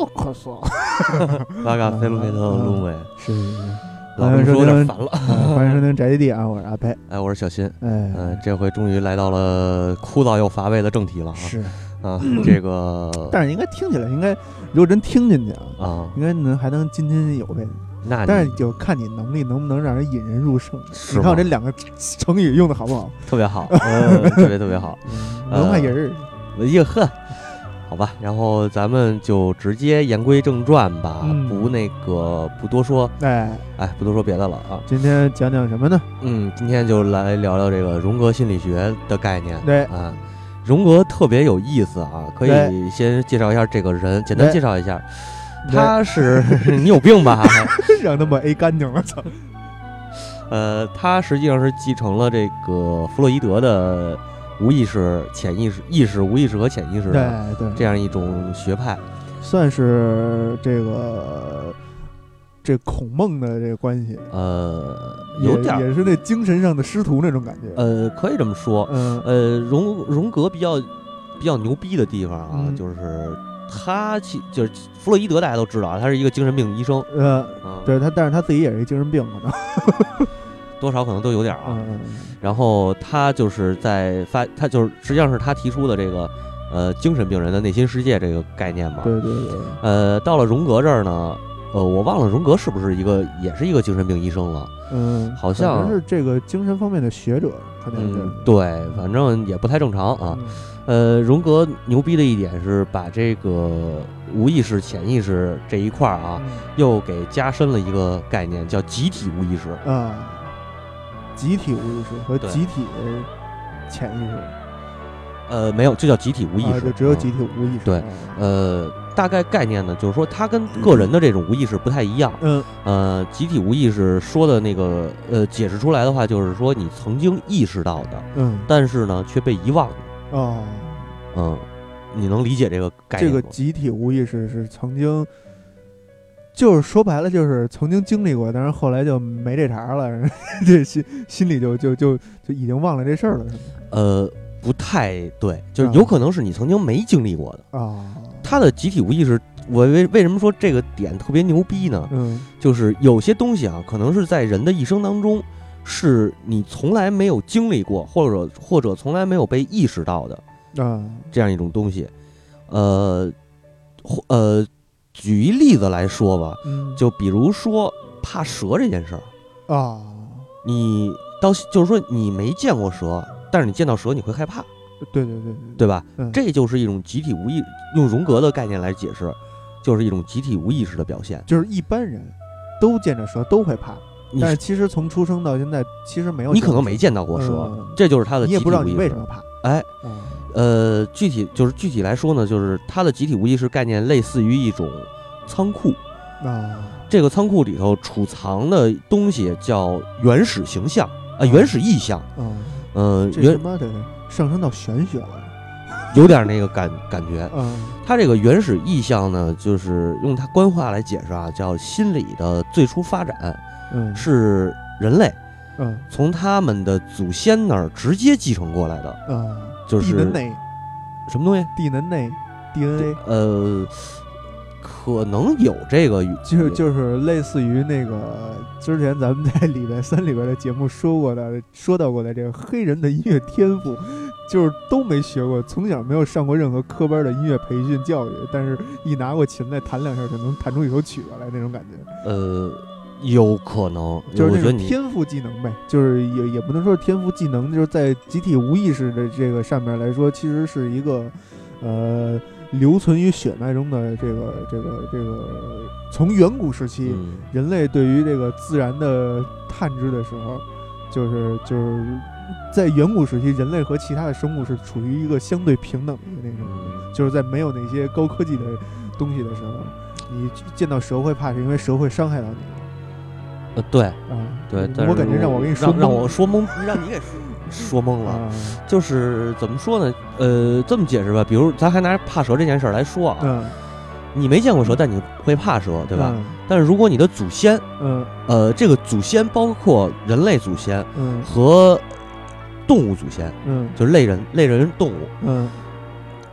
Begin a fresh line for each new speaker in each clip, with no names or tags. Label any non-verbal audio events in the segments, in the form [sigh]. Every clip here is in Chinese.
哟，可说，[laughs]
巴嘎菲鲁菲特龙威，
是是是，
老这么说有点烦了。[laughs]
啊欢迎收听宅基地啊，我是阿佩，
哎，我是小新，
哎，
嗯，这回终于来到了枯燥又乏味的正题了啊。
是，
啊，这个
但是应该听起来应该，如果真听进去啊，
啊，
应该能还能津津有味。
那
但是就看你能力能不能让人引人入胜。
是
你看我这两个成语用的好不好？
特别好，[laughs] 嗯，特别特别好，
文化人儿，
哎呀呵。好吧，然后咱们就直接言归正传吧，
嗯
不那个不多说，
哎，
哎，不多说别的了啊。
今天讲讲什么呢？
嗯，今天就来聊聊这个荣格心理学的概念。
对
啊，荣格特别有意思啊，可以
对
先介绍一下这个人，简单
对
介绍一下。他是 [laughs] 你有病吧？[laughs]
让他们 A 干净了，操！
呃，他实际上是继承了这个弗洛伊德的无意识、潜意识、意识、无意识和潜意识
对
的
对，
这样一种学派。
算是这个这孔孟的这个关系，
呃，
也
有点儿
也是那精神上的师徒那种感觉。
呃，可以这么说。
嗯
呃，荣荣格比较比较牛逼的地方啊，
嗯
就是他其就是弗洛伊德，大家都知道啊，他是一个精神病医生
呃，
啊，
对他，但是他自己也是一精神病，可能。
多少可能都有点儿啊。然后他就是在发，他就是实际上是他提出的这个呃精神病人的内心世界这个概念嘛。
对对对，
呃，到了荣格这儿呢，呃，我忘了荣格是不是一个也是一个精神病医生了。
嗯，
好像
是这个精神方面的学者，肯定是
嗯，。对，反正也不太正常啊。
嗯
呃，荣格牛逼的一点是把这个无意识、潜意识这一块儿啊，又给加深了一个概念，叫集体无意识。
嗯啊，集体无意识和
对
集体潜意识，
呃，没有，就叫集体无意
啊，
识。
就只有
嗯
集体无意识。
对
啊，
呃，大概概念呢，就是说它跟个人的这种无意识不太一样。
嗯
呃，集体无意识说的那个呃，解释出来的话，就是说你曾经意识到的，
嗯
但是呢却被遗忘了。
哦，
嗯，你能理解这个概念吗？
个集体无意识是曾经，就是说白了就是曾经经历过，但是后来就没这茬了，[laughs] 这心心里就就就就已经忘了这事儿了，是吗？
呃，不太对，就是
啊
有可能是你曾经没经历过的。
啊，
他的集体无意识，我为为什么说这个点特别牛逼呢？
嗯
就是有些东西啊，可能是在人的一生当中，是你从来没有经历过，或者或者从来没有被意识到的
啊，
这样一种东西。呃，或呃，举一例子来说吧，
嗯，
就比如说怕蛇这件事儿，
啊，
你到就是说你没见过蛇，但是你见到蛇你会害怕，
对对对
对。吧？
嗯。
这就是一种集体无意，用荣格的概念来解释，就是一种集体无意识的表现。
就是一般人都见着蛇都会怕，
你
但是其实从出生到现在，其实没有
你可能没见到过蛇，
嗯。
这就是他的集体
你也不知道
无意识
你为什么。怕。
哎，
啊
呃，具体就是具体来说呢，就是它的集体无意识概念类似于一种仓库，
啊。
这个仓库里头储藏的东西叫原始形象啊、原始意象，
啊，
嗯、原
这他妈的上升到玄学了。
有点那个感感觉。
嗯
它这个原始意象呢，就是用它官话来解释啊，叫心理的最初发展
嗯。
是人类
嗯。
从他们的祖先那儿直接继承过来的，
啊，
就是
地能内。
什么东西？
地能内 DNA，
呃，可能有这个语，
就就是类似于那个之前咱们在礼拜三里边的节目说过的，说到过的这个黑人的音乐天赋，就是都没学过，从小没有上过任何科班的音乐培训教育，但是一拿过琴来弹两下就能弹出一首曲子来那种感觉，
呃，有可能，
就是那
我觉得你
种天赋技能呗，就是也也不能说是天赋技能，就是在集体无意识的这个上面来说，其实是一个呃留存于血脉中的这个这个这个从远古时期。
嗯
人类对于这个自然的探知的时候，就是就是在远古时期，人类和其他的生物是处于一个相对平等的那种，
嗯
就是在没有那些高科技的东西的时候，你见到蛇会怕，是因为蛇会伤害到你
呃，对
嗯。
对，但是
我感觉让我跟你说
让让我说懵，[laughs] 让你给说说懵了。
啊
就是怎么说呢？呃，这么解释吧，比如咱还拿怕蛇这件事儿来说啊，
嗯，
你没见过蛇，但你会怕蛇，对吧？
嗯？
但是如果你的祖先，
嗯
呃，这个祖先包括人类祖先
嗯
和动物祖先，
嗯
就是类人类人动物，
嗯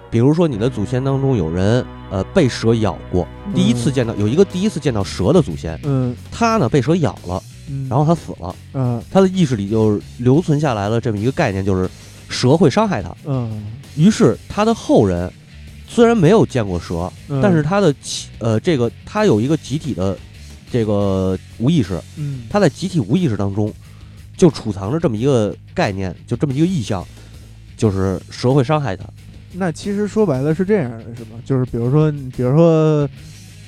比如说你的祖先当中有人呃被蛇咬过，第一次
嗯
见到有一个第一次见到蛇的祖先，
嗯。
他呢被蛇咬了，
嗯，
然后他死了，
嗯。
他的意识里就留存下来了这么一个概念，就是蛇会伤害他。
嗯。
于是他的后人虽然没有见过蛇，
嗯，
但是他的起呃这个他有一个集体的这个无意识，
嗯。
他在集体无意识当中就储藏着这么一个概念，就这么一个意象，就是蛇会伤害他。
那其实说白了是这样的，是吗？就是比如说，比如说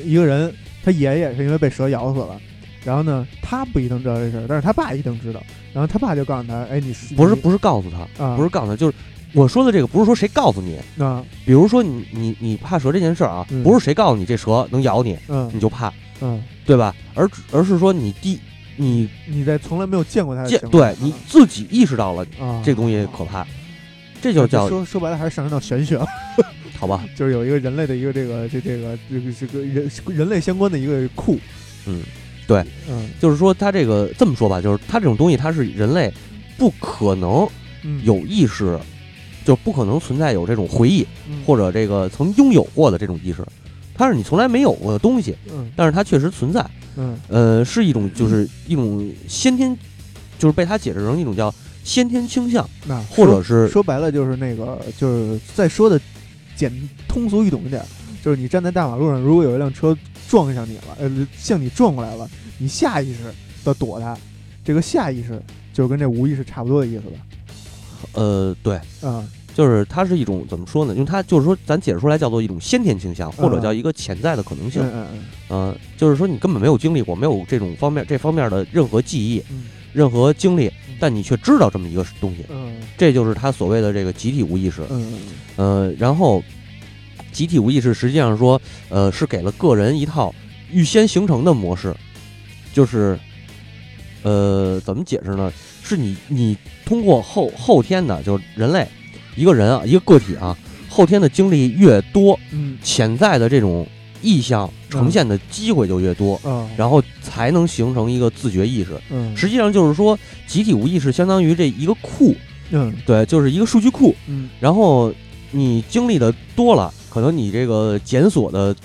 一个人，他爷爷是因为被蛇咬死了，然后呢，他不一定知道这事儿，但是他爸一定知道，然后他爸就告诉他，哎，你是
不是不是告诉他，
啊，
不是告诉他，就是我说的这个不是说谁告诉你，
啊，
比如说你你你怕蛇这件事儿啊，
嗯
不是谁告诉你这蛇能咬你，
嗯
你就怕，
嗯，
对吧？而而是说你第你
你在从来没有见过他
见对你自己意识到了
啊，
这东西可怕，这就叫
说说白了还是上升到玄学了，[laughs]
好吧？
就是有一个人类的一个这个这这个这个这个人人类相关的一个库，
嗯，对，
嗯
就是说它这个这么说吧，就是它这种东西它是人类不可能
嗯
有意识，就不可能存在有这种回忆
嗯
或者这个曾拥有过的这种意识，它是你从来没有过的东西，
嗯
但是它确实存在。
嗯
呃，是一种就是一种先天，就是被他解释成一种叫先天倾向，
那
或者是
说白了就是那个，就是再说的简通俗易懂一点，就是你站在大马路上，如果有一辆车撞向你了，呃，向你撞过来了，你下意识的躲它，这个下意识就跟这无意识差不多的意思吧？
呃，对，
啊，
就是它是一种怎么说呢？因为它就是说咱解释出来叫做一种先天倾向，或者叫一个潜在的可能性。
嗯嗯
嗯、就是说你根本没有经历过，没有这种方面这方面的任何记忆、
嗯
任何经历，但你却知道这么一个东西，
嗯
这就是他所谓的这个集体无意识。
嗯
呃，然后集体无意识实际上说，呃，是给了个人一套预先形成的模式，就是，呃，怎么解释呢？是你你通过后后天的，就是人类一个人啊，一个个体啊，后天的经历越多，
嗯
潜在的这种意向呈现的机会就越多，
嗯，
然后才能形成一个自觉意识。
嗯。
实际上就是说，集体无意识相当于这一个库，
嗯。
对，就是一个数据库。
嗯。
然后你经历的多了，可能你这个检索的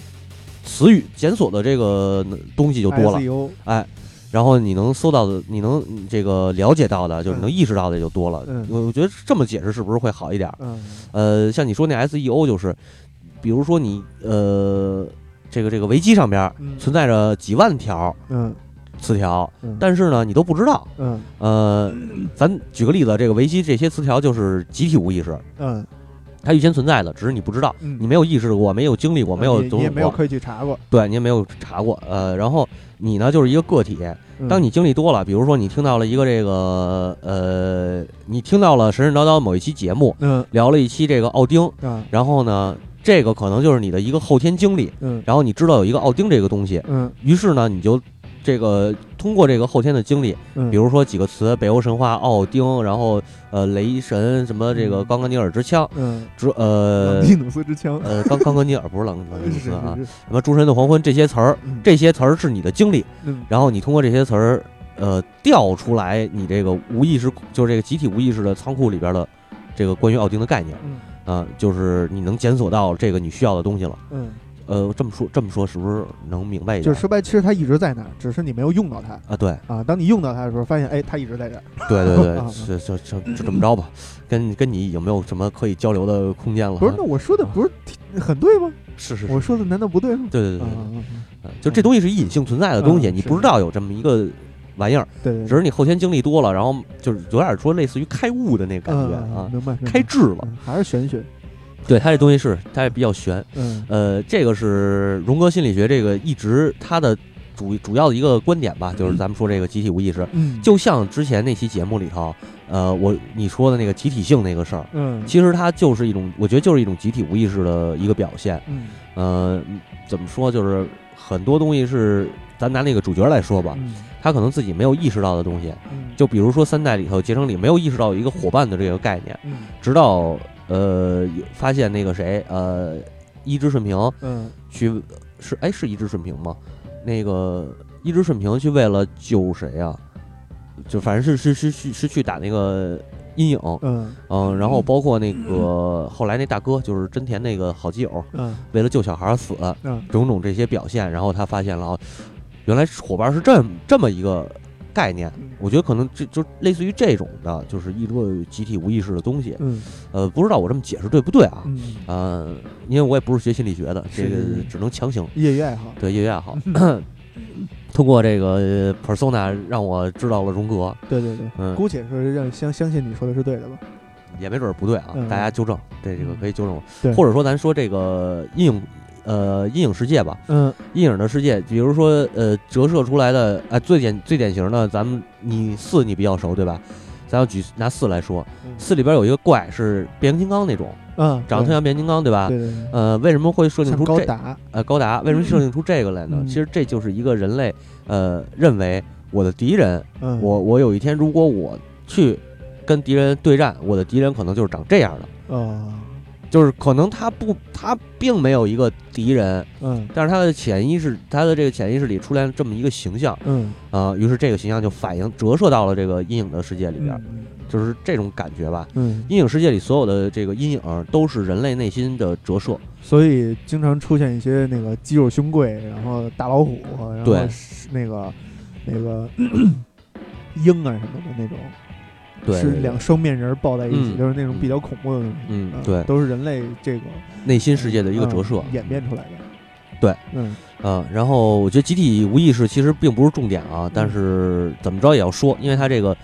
词语、检索的这个东西就多了
，SEO
哎，然后你能搜到的，你能嗯这个了解到的，就是能意识到的也就多了。
嗯。
我我觉得这么解释是不是会好一点？
嗯。
呃，像你说那 SEO 就是，比如说你呃这个这个维基上边存在着几万条
嗯。
词条，
嗯，
但是呢你都不知道。
嗯。
呃，咱举个例子，这个维基这些词条就是集体无意识，
嗯。
它预先存在的，只是你不知道。
嗯，
你没有意识过，没有经历过，没有
你也没有刻意去查过，
对你也没有查过，呃，然后你呢就是一个个体，
嗯。
当你经历多了，比如说你听到了一个这个呃，你听到了神神叨叨某一期节目，
嗯。
聊了一期这个奥丁，
嗯。
然后呢，这个可能就是你的一个后天经历，
嗯。
然后你知道有一个奥丁这个东西，
嗯。
于是呢，你就这个通过这个后天的经历，
嗯，
比如说几个词，北欧神话、奥丁，然后呃雷神什么这个
嗯。
冈格尼尔之枪，
嗯，
之呃
朗蒂努斯之枪，
呃冈冈格尼尔不是朗朗蒂努
是
斯啊，什么诸神的黄昏这些词儿，
嗯。
这些词儿是你的经历，
嗯。
然后你通过这些词儿，呃，调出来你这个无意识，就是这个集体无意识的仓库里边的这个关于奥丁的概念。
嗯
啊、就是你能检索到这个你需要的东西了。
嗯，
呃，这么说这么说是不是能明白一点？
就是说白，其实它一直在那儿，只是你没有用到它
啊，对
啊。当你用到它的时候，发现哎，它一直在这儿。
对对对
啊，
就就就就这么着吧，跟跟你已经没有什么可以交流的空间了？
不是，那我说的不是很对吗？
是是是，
我说的难道不对吗？
对对对
啊
对，就这东西是隐性存在的东西，
嗯
你不知道有这么一个玩意儿，
对对，
只是你后天经历多了，然后就是有点说类似于开悟的那感觉啊，
嗯明白，
开智了。
嗯还是玄学。
对他这东西是他也比较玄，
嗯
呃，这个是荣格心理学这个一直他的主主要的一个观点吧，就是咱们说这个集体无意识，
嗯，
就像之前那期节目里头，呃，我你说的那个集体性那个事儿，
嗯
其实它就是一种，我觉得就是一种集体无意识的一个表现。
嗯
呃，怎么说，就是很多东西是，咱拿那个主角来说吧，
嗯。
他可能自己没有意识到的东西，
嗯。
就比如说三代里头，结成里没有意识到有一个伙伴的这个概念，
嗯。
直到呃发现那个谁，呃，一之顺平
嗯。
去是哎是一之顺平吗？那个一之顺平去为了救谁啊？就反正是是是是是去打那个阴影，
嗯。
嗯，然后包括那个后来那大哥就是真田那个好基友，
嗯。
为了救小孩儿死，
嗯。
种种这些表现，然后他发现了哦，原来伙伴是这么这么一个概念。
嗯。
我觉得可能这就类似于这种的，就是一个集体无意识的东西。
嗯。
呃，不知道我这么解释对不对啊？
嗯，
呃，因为我也不是学心理学的，这个只能强行
业余爱好，
对业余爱好。[coughs] 通过这个呃 persona 让我知道了荣格，
对对对，
嗯，
姑且说让相相信你说的是对的吧？
也没准儿不对啊，
嗯。
大家纠正，这这个可以纠正我，或者说咱说这个阴影，呃，阴影世界吧，
嗯
阴影的世界，比如说呃折射出来的，哎、最典最典型的，咱们你四你比较熟对吧？咱要举拿四来说，
嗯
四里边有一个怪是变形金刚那种，
嗯，
长得特像变形金刚对吧？
对对对，
呃，为什么会设定出这
高达，
呃高达？为什么设定出这个来呢？
嗯
其实这就是一个人类呃认为我的敌人，
嗯，
我我有一天如果我去跟敌人对战，我的敌人可能就是长这样的。
哦，
就是可能他不，他并没有一个敌人，
嗯
但是他的潜意识，他的这个潜意识里出现这么一个形象
嗯
啊、于是这个形象就反映折射到了这个阴影的世界里边，
嗯
就是这种感觉吧。
嗯，
阴影世界里所有的这个阴影都是人类内心的折射，
所以经常出现一些那个肌肉胸贵，然后大老虎，然后
对
那个那个 [coughs] 鹰啊什么的那种，
对，
是两双面人抱在一起，
嗯
就是那种比较恐怖的
嗯对。
都是人类这个
内心世界的一个折射。
嗯。演变出来的。
对，
嗯。
啊，然后我觉得集体无意识其实并不是重点啊，但是怎么着也要说，因为它这个，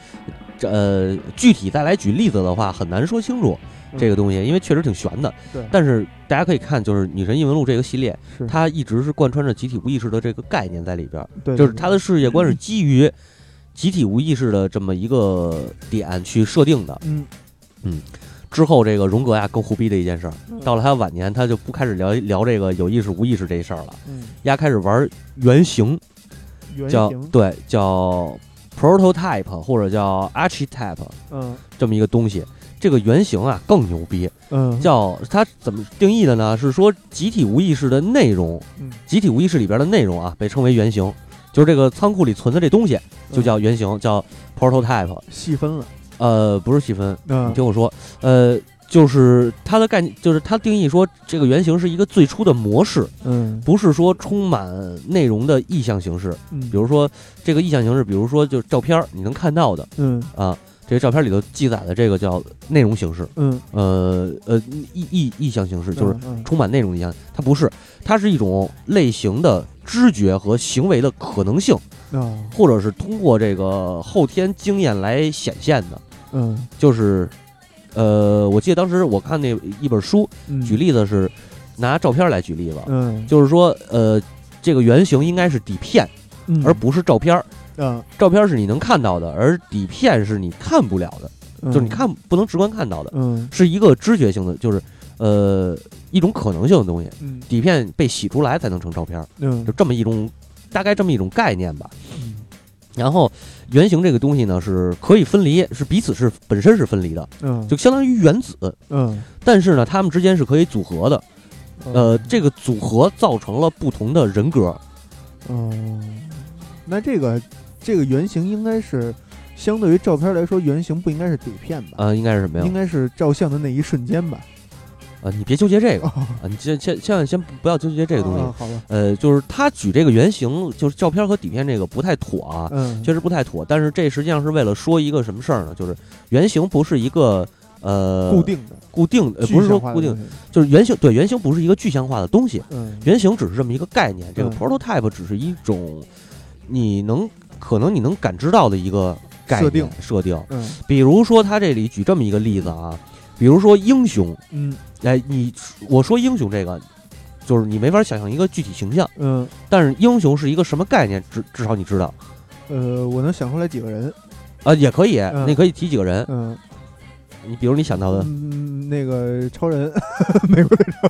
呃，具体再来举例子的话，很难说清楚这个东西，因为确实挺悬的。
对。
但是大家可以看，就是《女神异闻录》这个系列，它一直是贯穿着集体无意识的这个概念在里边就是
对
它的世界观是基于集体无意识的这么一个点去设定的。
嗯
之后，这个荣格呀更胡逼的一件事儿，
嗯
到了他晚年，他就不开始聊聊这个有意识无意识这事儿了，
嗯，
丫开始玩原型。
原
叫
型
对叫 prototype 或者叫 archetype
嗯
这么一个东西。这个原型啊更牛逼，
嗯
叫它怎么定义的呢？是说集体无意识的内容，
嗯
集体无意识里边的内容啊被称为原型，就是这个仓库里存的这东西就叫原型，叫 prototype。
细分了。
呃，不是细分，
嗯。
你听我说，呃，就是它的概念，就是它定义说这个原型是一个最初的模式，
嗯。
不是说充满内容的意向形式。
嗯，
比如说这个意向形式，比如说就是照片儿你能看到的。
嗯。
啊，这个照片里头记载的这个叫内容形式，
嗯。
呃呃意意意向形式，就是
嗯
充满内容的意象，它不是，它是一种类型的知觉和行为的可能性，
啊。
或者是通过这个后天经验来显现的，
嗯。
就是，呃，我记得当时我看那一本书，
嗯。
举例子是拿照片来举例子，
嗯。
就是说，呃，这个原型应该是底片，
嗯。
而不是照片儿。
啊。
照片是你能看到的，而底片是你看不了的，就是你看不能直观看到的，
嗯。
是一个知觉性的，就是呃一种可能性的东西。
嗯
底片被洗出来才能成照片，
嗯
就这么一种大概这么一种概念吧。
嗯
然后原型这个东西呢是可以分离，是彼此是本身是分离的，
嗯
就相当于原子，
嗯
但是呢它们之间是可以组合的。呃，这个组合造成了不同的人格。
哦，那这个这个原型应该是相对于照片来说，原型不应该是底片吧？
呃，应该是什么呀
应？该是照相的那一瞬间吧？
呃，你别纠结这个
哦
啊，你先先千万先不要纠结这个东西。
啊好吧，
呃，就是他举这个原型，就是照片和底片这个不太妥啊，
嗯，
确实不太妥。但是这实际上是为了说一个什么事儿呢？就是原型不是一个呃
固定的，
固定呃
具
不是说固定，
的，
就是原型对原型不是一个具象化的东西，
嗯
原型只是这么一个概念。这个
嗯
prototype 只是一种你能可能你能感知到的一个概念
设定
设定。
嗯
比如说他这里举这么一个例子啊，比如说英雄，
嗯。
哎，你我说英雄这个，就是你没法想象一个具体形象。
嗯。
但是英雄是一个什么概念？至至少你知道。
呃，我能想出来几个人，
啊，也可以，
嗯。
你可以提几个人，
嗯。
你比如你想到的。
嗯，那个超人，美国的超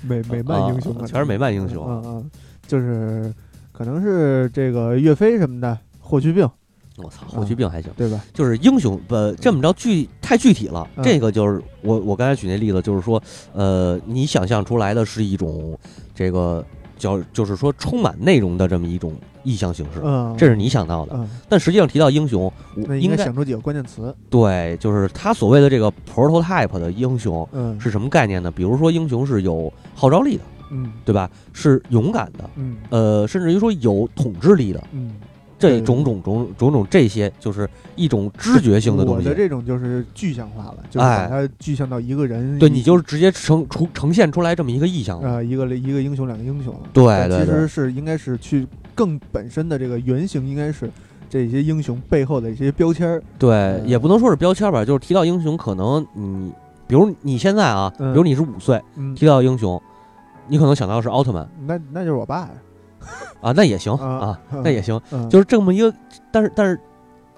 美美漫英雄
全是美漫英雄。
嗯嗯，就是可能是这个岳飞什么的，霍去病，
我操，霍去病还行，
对吧？
就是英雄不这么着具太具体了。
嗯
这个就是我我刚才举那例子，就是说，呃，你想象出来的是一种这个叫就是说充满内容的这么一种意象形式，
嗯，
这是你想到的。
嗯，
但实际上提到英雄，
我
应该
想出几个关键词。
对，就是他所谓的这个 prototype 的英雄
嗯，
是什么概念呢？比如说英雄是有号召力的，
嗯
对吧？是勇敢的，
嗯
呃，甚至于说有统治力的，
嗯，
这种种种种种这些，就是一种知觉性的东西。
我的这种就是具象化了，就是
哎
把它具象到一个人。
对你就是直接呈出呈现出来这么一个意象啊。
呃一个一个英雄两个英雄
对。
其实是应该是去更本身的这个原型，应该是这些英雄背后的一些标签儿。
对，
嗯
也不能说是标签吧，就是提到英雄，可能你，比如你现在啊，比
嗯
如你是五岁，
嗯，
提到英雄，你可能想到的是奥特曼
那那就是我爸呀。
啊，那也行
啊
那也行，
嗯，
就是这么一个，但是但是，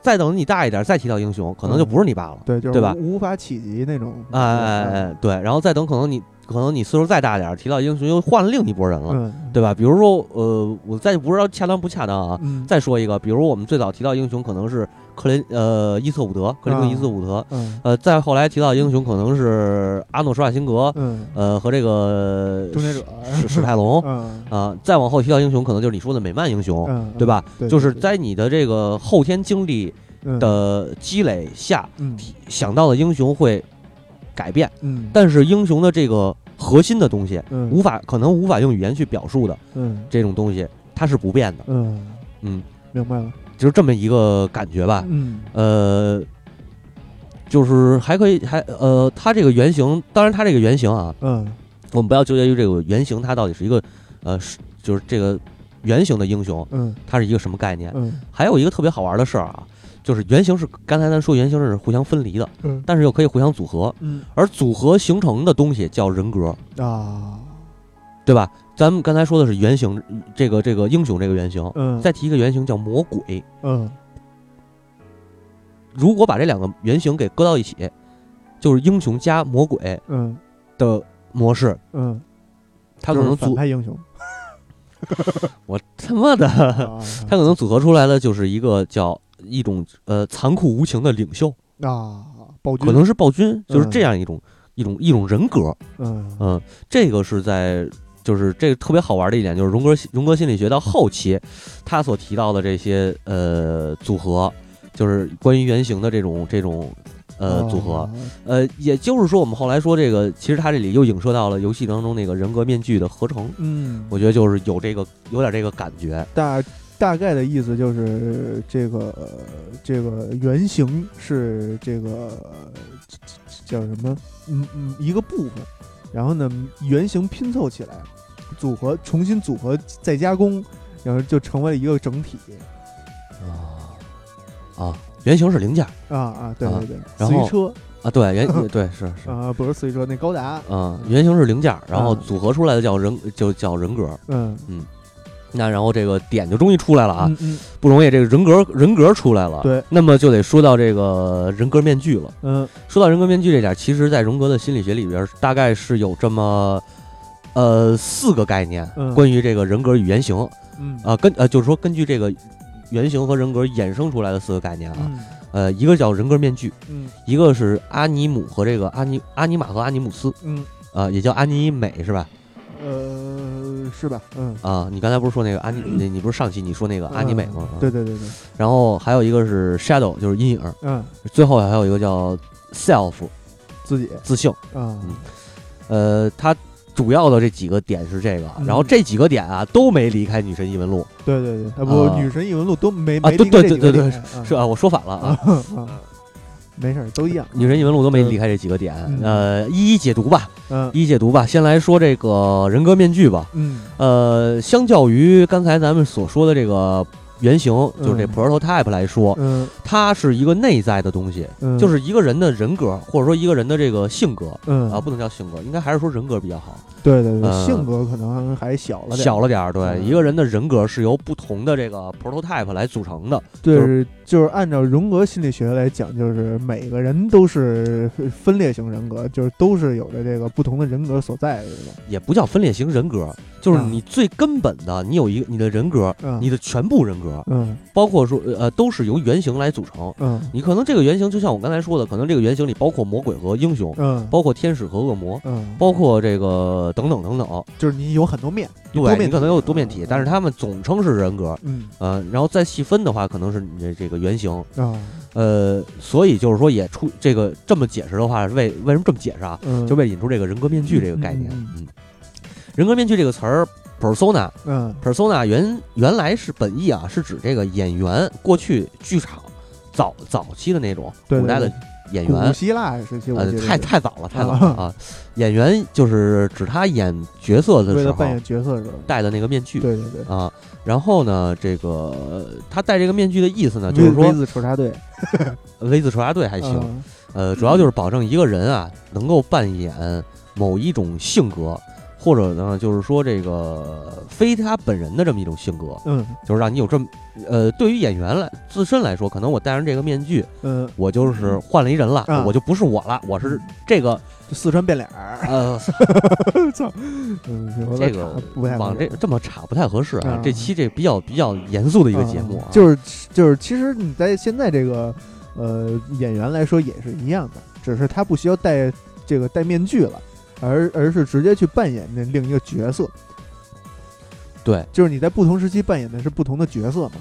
再等你大一点，再提到英雄，可能就不是你爸了，
对，就是
对吧
无无法企及那种。
哎哎哎哎，对，然后再等可能你可能你岁数再大点，提到英雄又换了另一拨人了，
嗯，
对吧？比如说呃，我再不知道恰当不恰当啊，
嗯，
再说一个，比如我们最早提到英雄可能是克林呃伊瑟伍德，克林顿伊瑟伍德，
嗯
呃，再后来提到英雄可能是阿诺施瓦辛格，
嗯，
呃和这个
终结者。
史史泰龙
嗯
啊、再往后提到英雄可能就是你说的美漫英雄，
嗯，
对吧？
对，
就是在你的这个后天经历
嗯
的积累下，
嗯
想到的英雄会改变，
嗯，
但是英雄的这个核心的东西，
嗯
无法可能无法用语言去表述的
嗯
这种东西，它是不变的。
嗯，
嗯，
明白了。
就这么一个感觉吧。
嗯。
呃，就是还可以还呃，它这个原型，当然它这个原型啊，
嗯。
我们不要纠结于这个原型，它到底是一个呃，是就是这个原型的英雄，
嗯。
它是一个什么概念？
嗯。
还有一个特别好玩的事儿啊，就是原型是刚才咱说原型是互相分离的，
嗯。
但是又可以互相组合，
嗯。
而组合形成的东西叫人格，
啊。
对吧？咱们刚才说的是原型，这个这个英雄这个原型，
嗯。
再提一个原型叫魔鬼。
嗯。
如果把这两个原型给搁到一起，就是英雄加魔鬼
嗯。
的模式，
嗯，
他可能
反
组
派英雄。[laughs]
我他妈的，[laughs] 他可能组合出来的就是一个叫一种呃残酷无情的领袖，
啊，暴君。
可能是暴君，就是
嗯。
这样一种、一种一种人格。
嗯。
嗯，这个是在就是这个特别好玩的一点，就是荣格荣格心理学到后期，他所提到的这些呃组合，就是关于原型的这种这种呃组合。
啊
呃，也就是说，我们后来说这个，其实它这里又影射到了游戏当中那个人格面具的合成，
嗯，
我觉得就是有这个有点这个感觉。
大大概的意思就是这个呃这个原型是这个呃叫什么？嗯嗯，一个部分，然后呢，原型拼凑起来，组合重新组合再加工，然后就成为了一个整体。
啊啊，原型是零件
啊啊，对
啊
对对，
然后
四驱车。
啊，对原 [laughs] 对是是，
啊，不是随车，那高达，
啊，原型是零件，然后
嗯
组合出来的叫人就叫人格。
嗯。
那然后这个点就终于出来了啊，
嗯嗯。
不容易，这个人格人格出来了。
对，
那么就得说到这个人格面具了。
嗯。
说到人格面具这点，其实在荣格的心理学里边，大概是有这么呃四个概念，
嗯。
关于这个人格与原型。
嗯。
啊，根呃就是说根据这个原型和人格衍生出来的四个概念啊。
嗯。
呃，一个叫人格面具，
嗯。
一个是阿尼姆和这个阿尼阿尼玛和阿尼姆斯，
嗯。
啊，也叫阿尼美是吧？
呃是吧？嗯，
啊，你刚才不是说那个阿尼，你你不是上期你说那个阿尼美吗？
对对对对，
然后还有一个是 shadow，就是阴影，
嗯，
最后还有一个叫 self，
自己。
自性。
啊。
呃，它主要的这几个点是这个，
嗯。
然后这几个点啊都没离开女神异闻录，
对对对，啊不，
啊
女神异闻录都没
啊对对对对
点啊
是啊，我说反了啊，
啊，没事儿，都一样。
女神异闻录都没离开这几个点，
嗯。
呃，一一解读吧，
嗯。
一一解读吧。先来说这个人格面具吧，
嗯。
呃，相较于刚才咱们所说的这个原型，就是这
嗯
prototype 来说，
嗯。
它是一个内在的东西，
嗯，
就是一个人的人格，或者说一个人的这个性格
嗯。
啊，不能叫性格，应该还是说人格比较好，
对对对，
呃
性格可能还小了点，
小了点儿。对，
嗯。
一个人的人格是由不同的这个 prototype 来组成的。
对，
就是
就是按照荣格心理学来讲，就是每个人都是分裂型人格，就是都是有着这个不同的人格所在的，
也不叫分裂型人格，就是
嗯。
你最根本的，你有一个你的人格，
嗯，
你的全部人格，
嗯
包括说呃都是由原型来组成。
嗯
你可能这个原型就像我刚才说的，可能这个原型里包括魔鬼和英雄，
嗯
包括天使和恶魔，
嗯，
包括这个等等等等。
就是你有很多面，多
对，你可能有多面
体
体，但是他们总称是人格。
嗯
呃，然后再细分的话，可能是你的这个原型。
啊
呃，所以就是说也出这个这么解释的话，为为什么这么解释啊？
嗯，
就为引出这个人格面具这个概念。
嗯
嗯，人格面具这个词儿，persona。
嗯。
Persona 原原来是本意啊，是指这个演员过去剧场早早期的那种古代的演员，
希腊时期，
呃，太太早了，太早了
啊
啊！演员就是指他演角色的时候
扮演角色的时候，
戴的那个面具。
对对对，
啊。然后呢，这个呃他戴这个面具的意思呢，就是说
V 字仇杀队，[laughs]
V 字仇杀队还行，
嗯。
呃，主要就是保证一个人啊能够扮演某一种性格，或者呢，就是说这个非他本人的这么一种性格，
嗯。
就是让你有这么，呃，对于演员来自身来说，可能我戴上这个面具，
嗯，
我就是换了一人了，
啊。
我就不是我了，我是这个，
就四川变脸儿，
呃，[laughs]
操，嗯，有
这个往这这么插不太合适啊
啊。
这期这比较比较严肃的一个节目。啊，
就是就是，其实你在现在这个呃演员来说也是一样的，只是他不需要戴这个戴面具了，而而是直接去扮演那另一个角色。
对
就是你在不同时期扮演的是不同的角色嘛，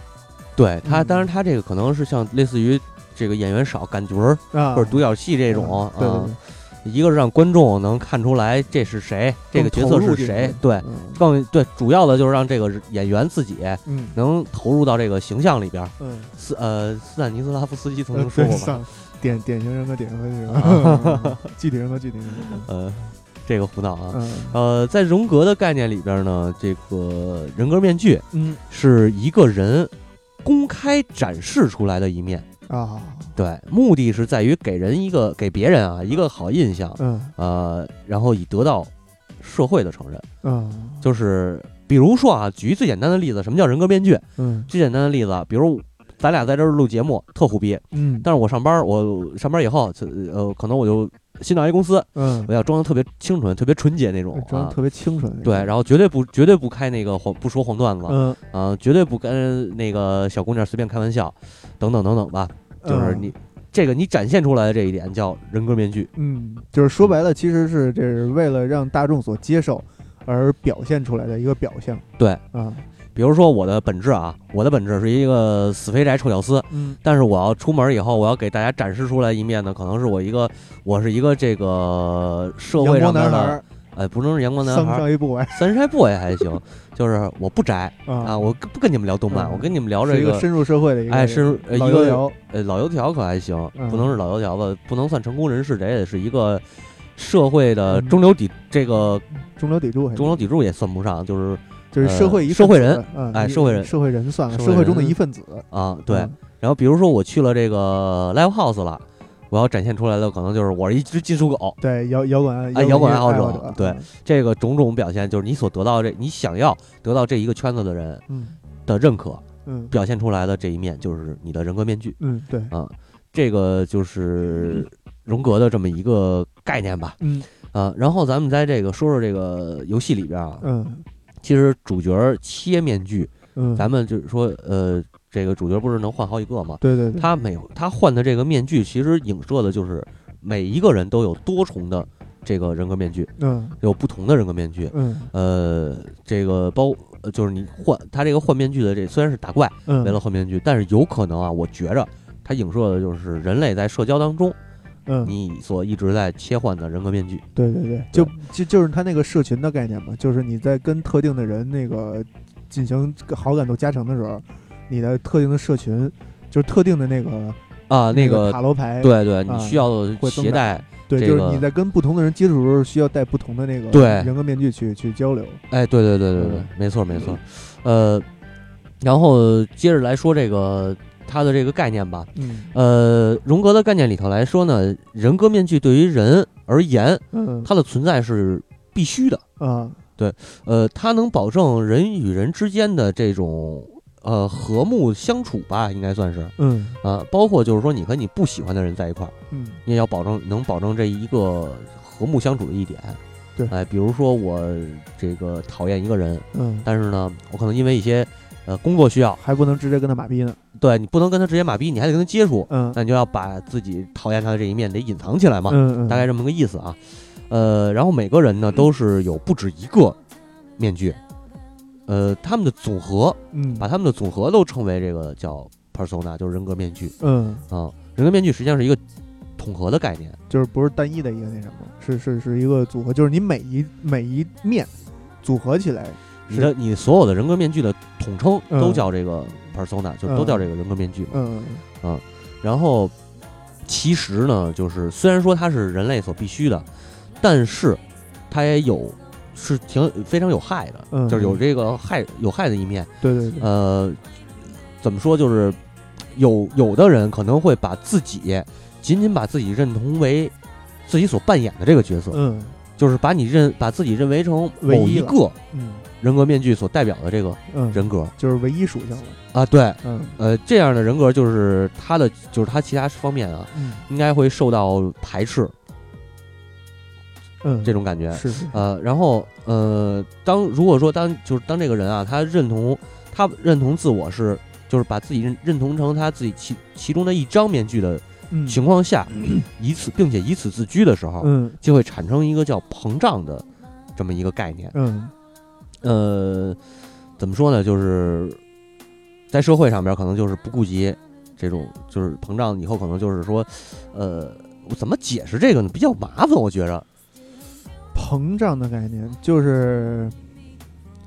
对他，
嗯
当然他这个可能是像类似于这个演员少感角儿
啊，
或者独角戏这种啊
对对对，
一个是让观众能看出来这是谁，这个角色是谁，对，
嗯
更对，主要的就是让这个演员自己
嗯
能投入到这个形象里边。
嗯，
斯呃，斯坦尼斯拉夫斯基曾
呃
经说过吧？[laughs]
典典型人格典型分析是吧
啊？
具体人格具体人格，
呃，这个胡闹啊。
嗯
呃，在荣格的概念里边呢，这个人格面具
嗯
是一个人公开展示出来的一面。
啊
对，目的是在于给人一个给别人啊一个好印象，
嗯
呃，然后以得到社会的承认。
嗯
就是比如说啊，举一最简单的例子，什么叫人格面具？
嗯
最简单的例子，比如咱俩在这儿录节目，特虎逼，
嗯，
但是我上班，我上班以后，呃，可能我就新到一公司，
嗯
我要装的特别清纯、特别纯洁那种啊。
装特别清纯，
对，然后绝对不绝对不开那个黄不说黄段子，
嗯，
啊，绝对不跟那个小姑娘随便开玩笑，等等等等吧。就是
嗯
你这个你展现出来的这一点叫人格面具。
嗯，就是说白了，其实是这是为了让大众所接受而表现出来的一个表象。
对
啊，
比如说我的本质啊，我的本质是一个死肥宅臭屌丝，
嗯。
但是我要出门以后，我要给大家展示出来一面呢，可能是我一个我是一个这个社会上
男孩儿，
哎，不能是阳光男孩儿，三晒 boy 还行，就是我不宅。啊，
啊，
我不跟你们聊动漫，
嗯。
我跟你们聊这个
深入社会的一个，
哎深入呃一个
老油条，
呃老油条可还行，
嗯。
不能是老油条吧，不能算成功人士，这也得是一个社会的
嗯。
中流砥这个
中流砥柱，
中流砥柱也算不上，就是
就是社会一
呃社会人，
嗯，
哎社会人
社会人算了，
社会
中的一份子。
啊对。
嗯
然后比如说我去了这个 live house 了，我要展现出来的可能就是我是一只金属狗，
对摇摇滚
哎摇滚爱好
爱
者
者，
对这个种种表现就是你所得到这你想要得到这一个圈子的人
嗯
的认可，
嗯
表现出来的这一面就是你的人格面具
嗯对
啊，这个就是荣格的这么一个概念吧
嗯
啊。然后咱们在这个说说这个游戏里边啊，
嗯
其实主角切面具，
嗯，
咱们就是说呃，这个主角不是能换好几个吗？
对对对，
他每，他换的这个面具其实影射的就是每一个人都有多重的这个人格面具，
嗯。
有不同的人格面具。
嗯。
呃，这个包呃就是你换他这个换面具的这虽然是打怪
嗯，
为了换面具，但是有可能啊，我觉着它影射的就是人类在社交当中
嗯
你所一直在切换的人格面具。
对对对，就就就是他那个社群的概念嘛，就是你在跟特定的人那个进行好感度加成的时候，你的特定的社群就是特定的那个
啊，那
个
个
塔罗牌，
对对，
啊
你需要
会
携带，
对，就是你在跟不同的人接触的时候，需要戴不同的那个
对
人格面具去去交流。
哎，对对对对对
嗯，
没错没错。呃，然后接着来说这个它的这个概念吧。
嗯。
呃，荣格的概念里头来说呢，人格面具对于人而言，
嗯。
它的存在是必须的。
啊。
对呃，它能保证人与人之间的这种呃和睦相处吧，应该算是。
嗯。
啊、包括就是说你和你不喜欢的人在一块儿，
嗯。
你也要保证能保证这一个和睦相处的一点。
对。
哎，比如说我这个讨厌一个人，
嗯。
但是呢，我可能因为一些呃工作需要，
还不能直接跟他马逼呢。
对你不能跟他直接马逼，你还得跟他接触，
嗯
那你就要把自己讨厌他的这一面得隐藏起来嘛，
嗯嗯，
大概这么个意思啊。呃，然后每个人呢都是有不止一个面具，呃，他们的组合，
嗯
把他们的组合都称为这个叫 persona，就是人格面具
嗯，
啊。人格面具实际上是一个统合的概念，
就是不是单一的一个那什么，是是是一个组合，就是你每一每一面组合起来，
你的你所有的人格面具的统称
嗯
都叫这个 persona，、就都叫这个人格面具嘛。
嗯
然后其实呢，就是虽然说它是人类所必须的，但是它也有是挺非常有害的，
嗯
就是有这个害有害的一面。
对对对，
呃，怎么说？就是有有的人可能会把自己仅仅把自己认同为自己所扮演的这个角色，
嗯
就是把你认把自己认为成某一个
嗯
人格面具所代表的这个
嗯，
人格
就是唯一属性了。
啊，对，
嗯
呃，这样的人格就是他的，就是他其他方面啊，
嗯
应该会受到排斥
嗯，
这种感觉。
是是，
呃，然后呃，当如果说当就是当这个人啊，他认同他认同自我是就是把自己认认同成他自己其其中的一张面具的
嗯
情况下，以此并且以此自居的时候，
嗯
就会产生一个叫膨胀的这么一个概念。
嗯
呃，怎么说呢？就是在社会上边，可能就是不顾及这种，就是膨胀以后，可能就是说，呃，我怎么解释这个呢？比较麻烦，我觉着。
膨胀的概念就是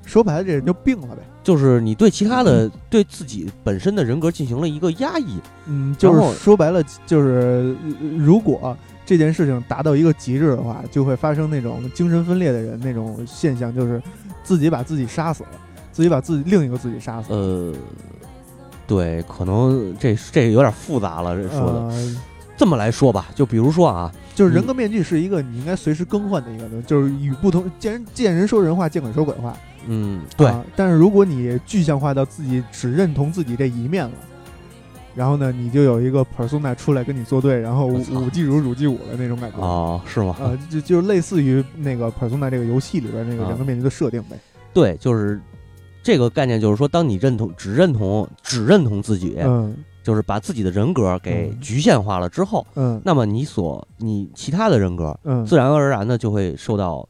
说白了，这人就病了呗。
就是你对其他的、对自己本身的人格进行了一个压抑，
嗯，就是说白了，就是呃如果这件事情达到一个极致的话，就会发生那种精神分裂的人那种现象，就是自己把自己杀死了，自己把自己另一个自己杀死了。
呃，对，可能这这有点复杂了，这说的。
呃
这么来说吧，就比如说啊，
就是人格面具是一个你应该随时更换的一个东西，就是与不同见人见人说人话，见鬼说鬼话。
嗯，对，
啊但是如果你具象化到自己只认同自己这一面了，然后呢，你就有一个 persona 出来跟你作对，然后
我操。
五记如汝记午的那种感觉。
哦，是吗？
呃，就就类似于那个 persona 这个游戏里边那个
啊。
人格面具的设定呗。
对，就是这个概念，就是说，当你认同只认同只认同自己，
嗯。
就是把自己的人格给
嗯。
局限化了之后，
嗯。
那么你所你其他的人格
嗯，
自然而然的就会受到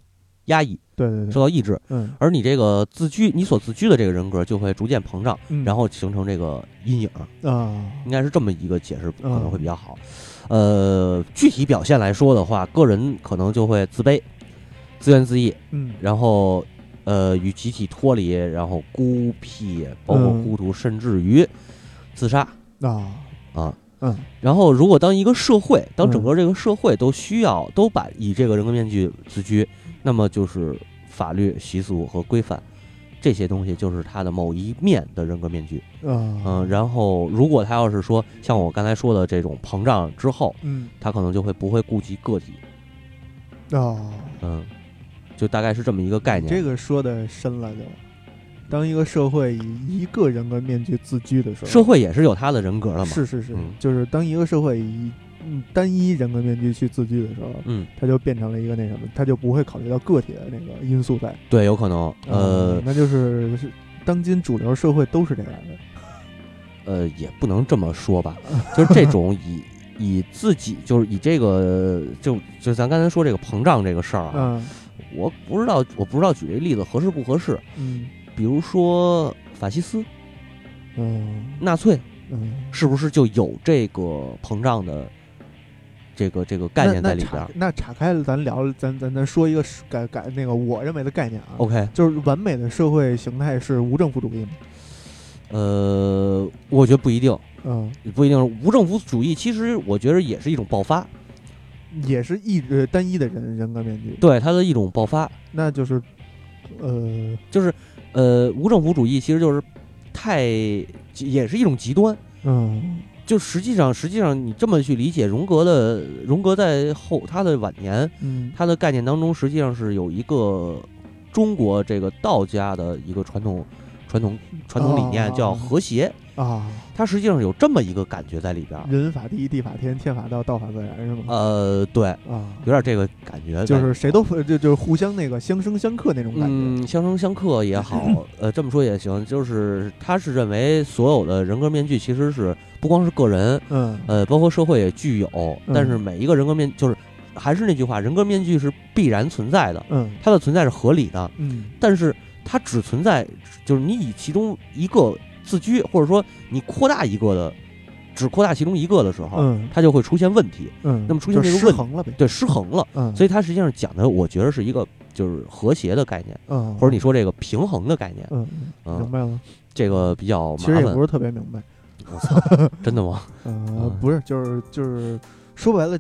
压抑，
对对对，
受到抑制，
嗯。
而你这个自居你所自居的这个人格就会逐渐膨胀，
嗯，
然后形成这个阴影，
啊。
应该是这么一个解释可能
嗯
会比较好。呃，具体表现来说的话，个人可能就会自卑、自怨自艾，
嗯。
然后呃与集体脱离，然后孤僻，包括
嗯。
孤独，甚至于自杀
啊。
啊。
嗯。
然后，如果当一个社会，当整
嗯
个这个社会都需要都把以这个人格面具自居，那么就是法律、习俗和规范这些东西，就是他的某一面的人格面具。
啊
嗯，然后如果他要是说像我刚才说的这种膨胀之后，
嗯
他可能就会不会顾及个体。
哦，
嗯，就大概是这么一个概念。
这个说的深了就。当一个社会以一个人格面具自居的时候，
社会也是有他的人格的嘛。
是是是，
嗯
就是当一个社会以嗯单一人格面具去自居的时候，
嗯，
它就变成了一个那什么，它就不会考虑到个体的那个因素在。
对，有可能。呃
嗯那就是是当今主流社会都是这样的。[laughs]
呃，也不能这么说吧，就是这种以 [laughs] 以自己就是以这个就就咱刚才说这个膨胀这个事儿啊，
嗯
我不知道我不知道举这个例子合适不合适。
嗯
比如说法西斯、
嗯
纳粹，
嗯，
是不是就有这个膨胀的这个这个概念在里边儿
那那岔开了，咱聊，咱咱咱说一个是改改那个我认为的概念啊。
？OK，
就是完美的社会形态是无政府主义吗？
呃，我觉得不一定，
嗯，
不一定。无政府主义其实我觉得也是一种爆发，
也是一呃单一的人人格面具，
对它的一种爆发，
那就是呃
就是呃，无政府主义其实就是太也是一种极端。
嗯
就实际上，实际上你这么去理解荣格的荣格在后他的晚年，
嗯
他的概念当中实际上是有一个中国这个道家的一个传统传统传统理念，
哦
叫和谐。
啊，
它实际上有这么一个感觉在里边儿。
人法地，地法天，天法道，道法自然是吗？
呃，对，
啊，
有点这个感觉，
就是谁都就就是互相那个相生相克那种感觉。
嗯，相生相克也好，[laughs] 呃，这么说也行，就是他是认为所有的人格面具其实是不光是个人，
嗯
呃，包括社会也具有，但是每一个人格面就是还是那句话，人格面具是必然存在的，
嗯
它的存在是合理的，
嗯
但是它只存在就是你以其中一个自居，或者说你扩大一个的，只扩大其中一个的时候，
嗯
它就会出现问题，
嗯，
那么出现这个问
失衡了呗。
对，失衡了。
嗯，
所以它实际上讲的，我觉得是一个就是和谐的概念，
嗯，
或者你说这个平衡的概念，
嗯嗯，明白了。
这个比较麻烦
其实也不。是特别明白。
我操，[laughs] 真的吗？
呃
嗯，
不是，就是就是说白了，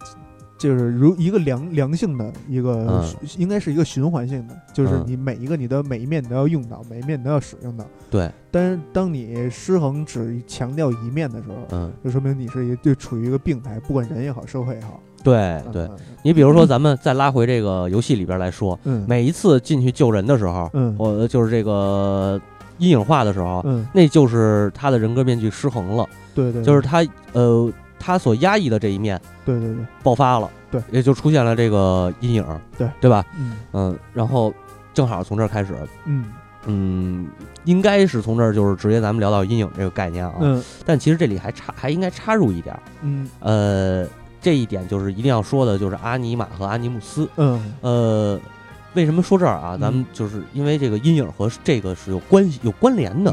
就是如一个良良性的一个
嗯，
应该是一个循环性的，就是
嗯
你每一个你的每一面你都要用到，每一面你都要使用到。
对，
但是当你失衡只强调一面的时候，
嗯，
就说明你是一就处于一个病态，不管人也好，社会也好。
对
嗯
对。你比如说，咱们再拉回这个游戏里边来说，
嗯，
每一次进去救人的时候，
嗯
我就是这个阴影化的时候，
嗯，
那就是他的人格面具失衡了，
对对，
就是他呃他所压抑的这一面
对对对，
爆发了，
对，
也就出现了这个阴影，
对。
对吧？
嗯。
嗯，然后正好从这儿开始，
嗯。
嗯，应该是从这儿就是直接咱们聊到阴影这个概念啊，
嗯。
但其实这里还插还应该插入一点儿，
嗯。
呃，这一点就是一定要说的，就是阿尼玛和阿尼姆斯，
嗯。
呃。为什么说这儿啊？咱们就是因为这个阴影和这个是有关系、有关联的。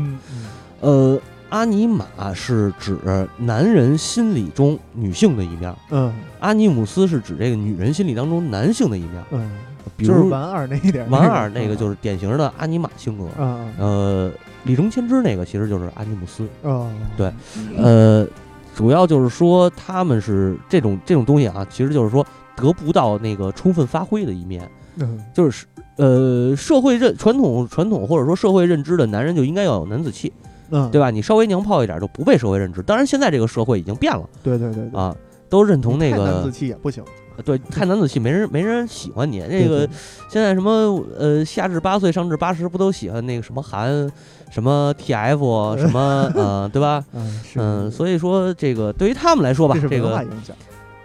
呃，阿尼玛是指男人心理中女性的一面，
嗯
阿尼姆斯是指这个女人心理当中男性的一面。
嗯，
比如
就是玩二那一点，
玩二那个就是典型的阿尼玛性格。
嗯
呃，李中千之那个其实就是阿尼姆斯。
哦，
对呃，主要就是说他们是这种这种东西啊，其实就是说得不到那个充分发挥的一面，
嗯
就是呃社会认传统传统或者说社会认知的男人就应该要有男子气，
嗯，
对吧？你稍微娘炮一点就不被社会认知。当然现在这个社会已经变了
对对对对，
啊，都认同那
太男子
个
气也不行，
对太男子气，没人没人喜欢你。那个现在什么呃下至八岁上至八十不都喜欢那个什么韩什么 TF [laughs] 什么呃对吧？
嗯是
嗯，所以说这个对于他们来说吧，
这
个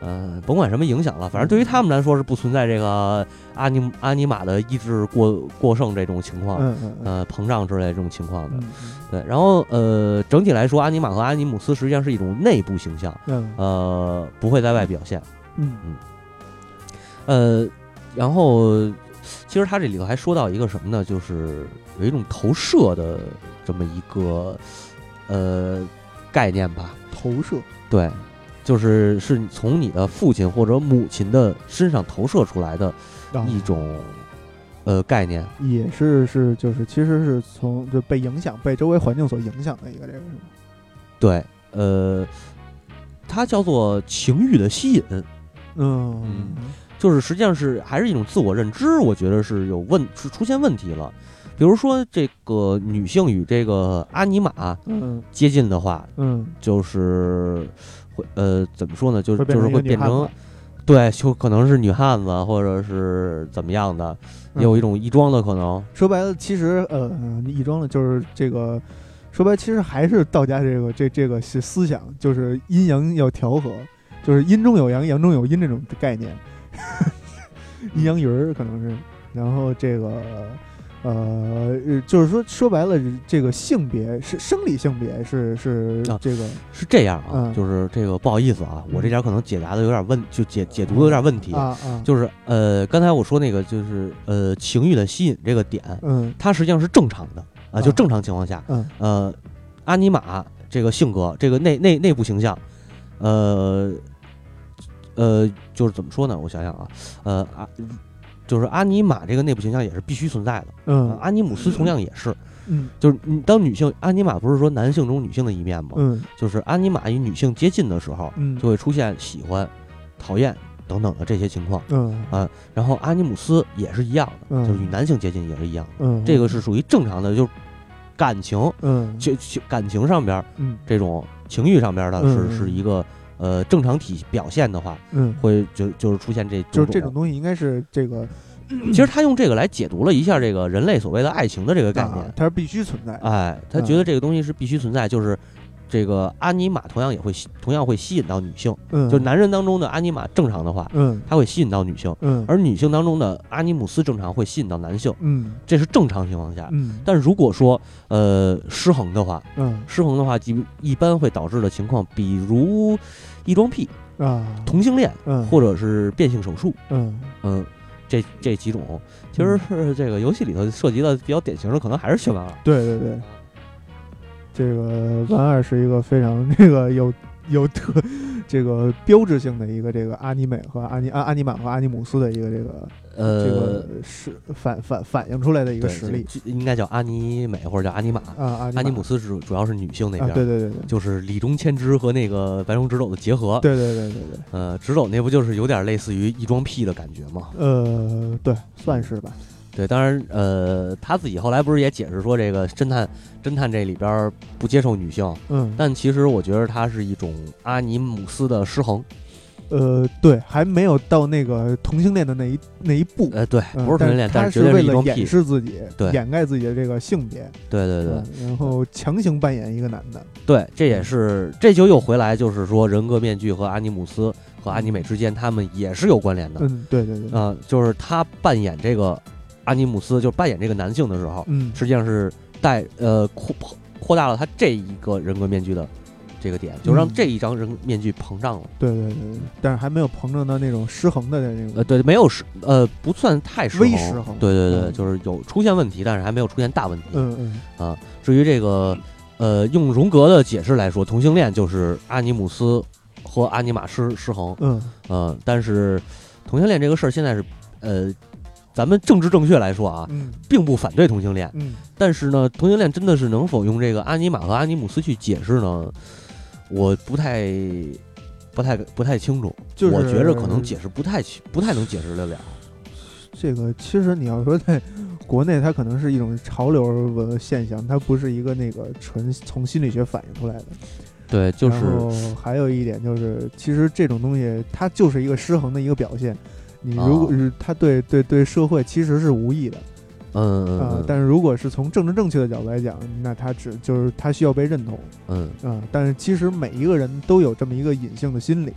呃，甭管什么影响了，反正对于他们来说是不存在这个阿尼阿尼玛的意志过过剩这种情况，
嗯嗯嗯
呃，膨胀之类这种情况的。
嗯
对，然后呃，整体来说，阿尼玛和阿尼姆斯实际上是一种内部形象，
嗯
呃，不会在外表现。
嗯
呃，然后其实他这里头还说到一个什么呢？就是有一种投射的这么一个呃概念吧。
投射，
对，就是是从你的父亲或者母亲的身上投射出来的
啊
一种呃概念。
也是是就是其实是从就被影响被周围环境所影响的一个这个是吗？
对，呃，它叫做情欲的吸引。
嗯
嗯就是实际上是还是一种自我认知，我觉得是有问是出现问题了。比如说，这个女性与这个阿尼玛
嗯
接近的话，
嗯，
就是会呃怎么说呢？就是就是会变成对，就可能是女汉子，或者是怎么样的，也有一
嗯
种异装的可能。
说白了，其实呃，异装的就是这个，说白了其实还是道家这个这这个是思想，就是阴阳要调和，就是阴中有阳，阳中有阴这种概念，[laughs] 阴阳鱼儿可能是，然后这个。呃，呃就是说，说白了，这个性别是生理性别是是
啊
这个，
是这样啊，
嗯
就是这个不好意思啊，我这点可能解答的有点问，就解解读的有点问题。
啊啊，
就是呃，刚才我说那个就是呃情欲的吸引这个点，
嗯
它实际上是正常的啊，就
啊
正常情况下，
嗯
呃，阿尼玛这个性格，这个内内内部形象，呃呃，就是怎么说呢？我想想啊，呃啊，就是阿尼玛这个内部形象也是必须存在的，
嗯
呃阿尼姆斯同样也是，
嗯
就是你当女性阿尼玛不是说男性中女性的一面吗？
嗯
就是阿尼玛与女性接近的时候，
嗯
就会出现喜欢、讨厌等等的这些情况。
嗯
啊，然后阿尼姆斯也是一样的，
嗯
就是与男性接近也是一样的，
嗯，
这个是属于正常的，就是感情
嗯
就就感情上边
嗯
这种情欲上边的是、
嗯
是一个呃正常体表现的话，
嗯，
会就就是出现这
就是这种
种
东西应该是这个
其实他用这个来解读了一下这个人类所谓的爱情的这个概
啊
念。
它是必须存在的。
哎，他觉得这个东西是必须存在，就是这个阿尼玛同样也会吸同样会吸引到女性，
嗯，
就男人当中的阿尼玛正常的话，
嗯
他会吸引到女性，
嗯
而女性当中的阿尼姆斯正常会吸引到男性，
嗯
这是正常情况下。
嗯
但如果说呃失衡的话，
嗯
失衡的话，一一般会导致的情况，比如异装癖、
啊。
同性恋
嗯。
或者是变性手术，
嗯。
嗯，这这几种，其实是这个游戏里头涉及的比较典型的，可能还是血丸二。
对对对，这个丸二是一个非常 [laughs] 那个有有特这个标志性的一个这个阿尼美和阿尼阿阿尼玛和阿尼姆斯的一个这个呃这
呃
个，是反反反映出来的一
一
个实力
应该叫阿尼美或者叫阿尼玛。
啊，阿
阿尼姆斯主主要是女性那
啊，
边，
对对对对
就是李中千枝和那个白龙直斗的结合。
对对对对对，
呃，直斗那不就是有点类似于异装癖的感觉吗？
呃，对，算是吧，
对，当然，呃，他自己后来不是也解释说，这个侦探侦探这里边不接受女性，
嗯，
但其实我觉得它是一种阿尼姆斯的失衡。
呃，对，还没有到那个同性恋的那一那一步。
呃，对，
嗯
不是同性恋，
但
是
是为了掩。饰自己，
对
掩盖自己的这个性别，
对对对、
嗯然后强行扮演一个男的，
对，这也是这就又回来，就是说人格面具和阿尼姆斯和阿尼美之间，他们也是有关联的。
嗯，对对对，
啊、就是他扮演这个阿尼姆斯，就是扮演这个男性的时候，
嗯，
实际上是带呃扩扩大了他这一个人格面具的这个点，就让
嗯
这一张人面具膨胀了。
对对对对，但是还没有膨胀到那种失衡的那种，
呃，对，没有失呃不算太失衡，
微失衡
对对对，
嗯
就是有出现问题，但是还没有出现大问题。
嗯嗯啊
至于这个呃用荣格的解释来说，同性恋就是阿尼姆斯和阿尼玛失失衡，
嗯
呃，但是同性恋这个事儿现在是呃。咱们政治正确来说啊，
嗯
并不反对同性恋，
嗯
但是呢，同性恋真的是能否用这个阿尼玛和阿尼姆斯去解释呢？我不太、不太、不太清楚。
就是
我觉着可能解释不太清不太能解释得了。
这个其实你要说在国内，它可能是一种潮流文现象，它不是一个那个纯从心理学反映出来的。
对，就是
还有一点就是，其实这种东西它就是一个失衡的一个表现。你如果
啊
是他对对对社会其实是无益的。
嗯嗯
啊、
嗯。
但是如果是从政治正确的角度来讲，那他只就是他需要被认同
嗯。
啊、但是其实每一个人都有这么一个隐性的心理，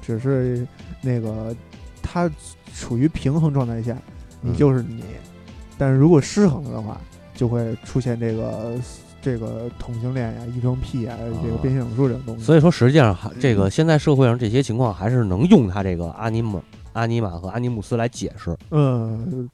只是那个他处于平衡状态下，你
嗯。
就是你。但是如果失衡了的话，就会出现这个这个同性恋呀、异装癖呀、这个
啊
变性手术这种东西。
所以说实际上这个现在社会上这些情况还是能用他这个阿尼姆、阿尼玛和阿尼姆斯来解释。
嗯，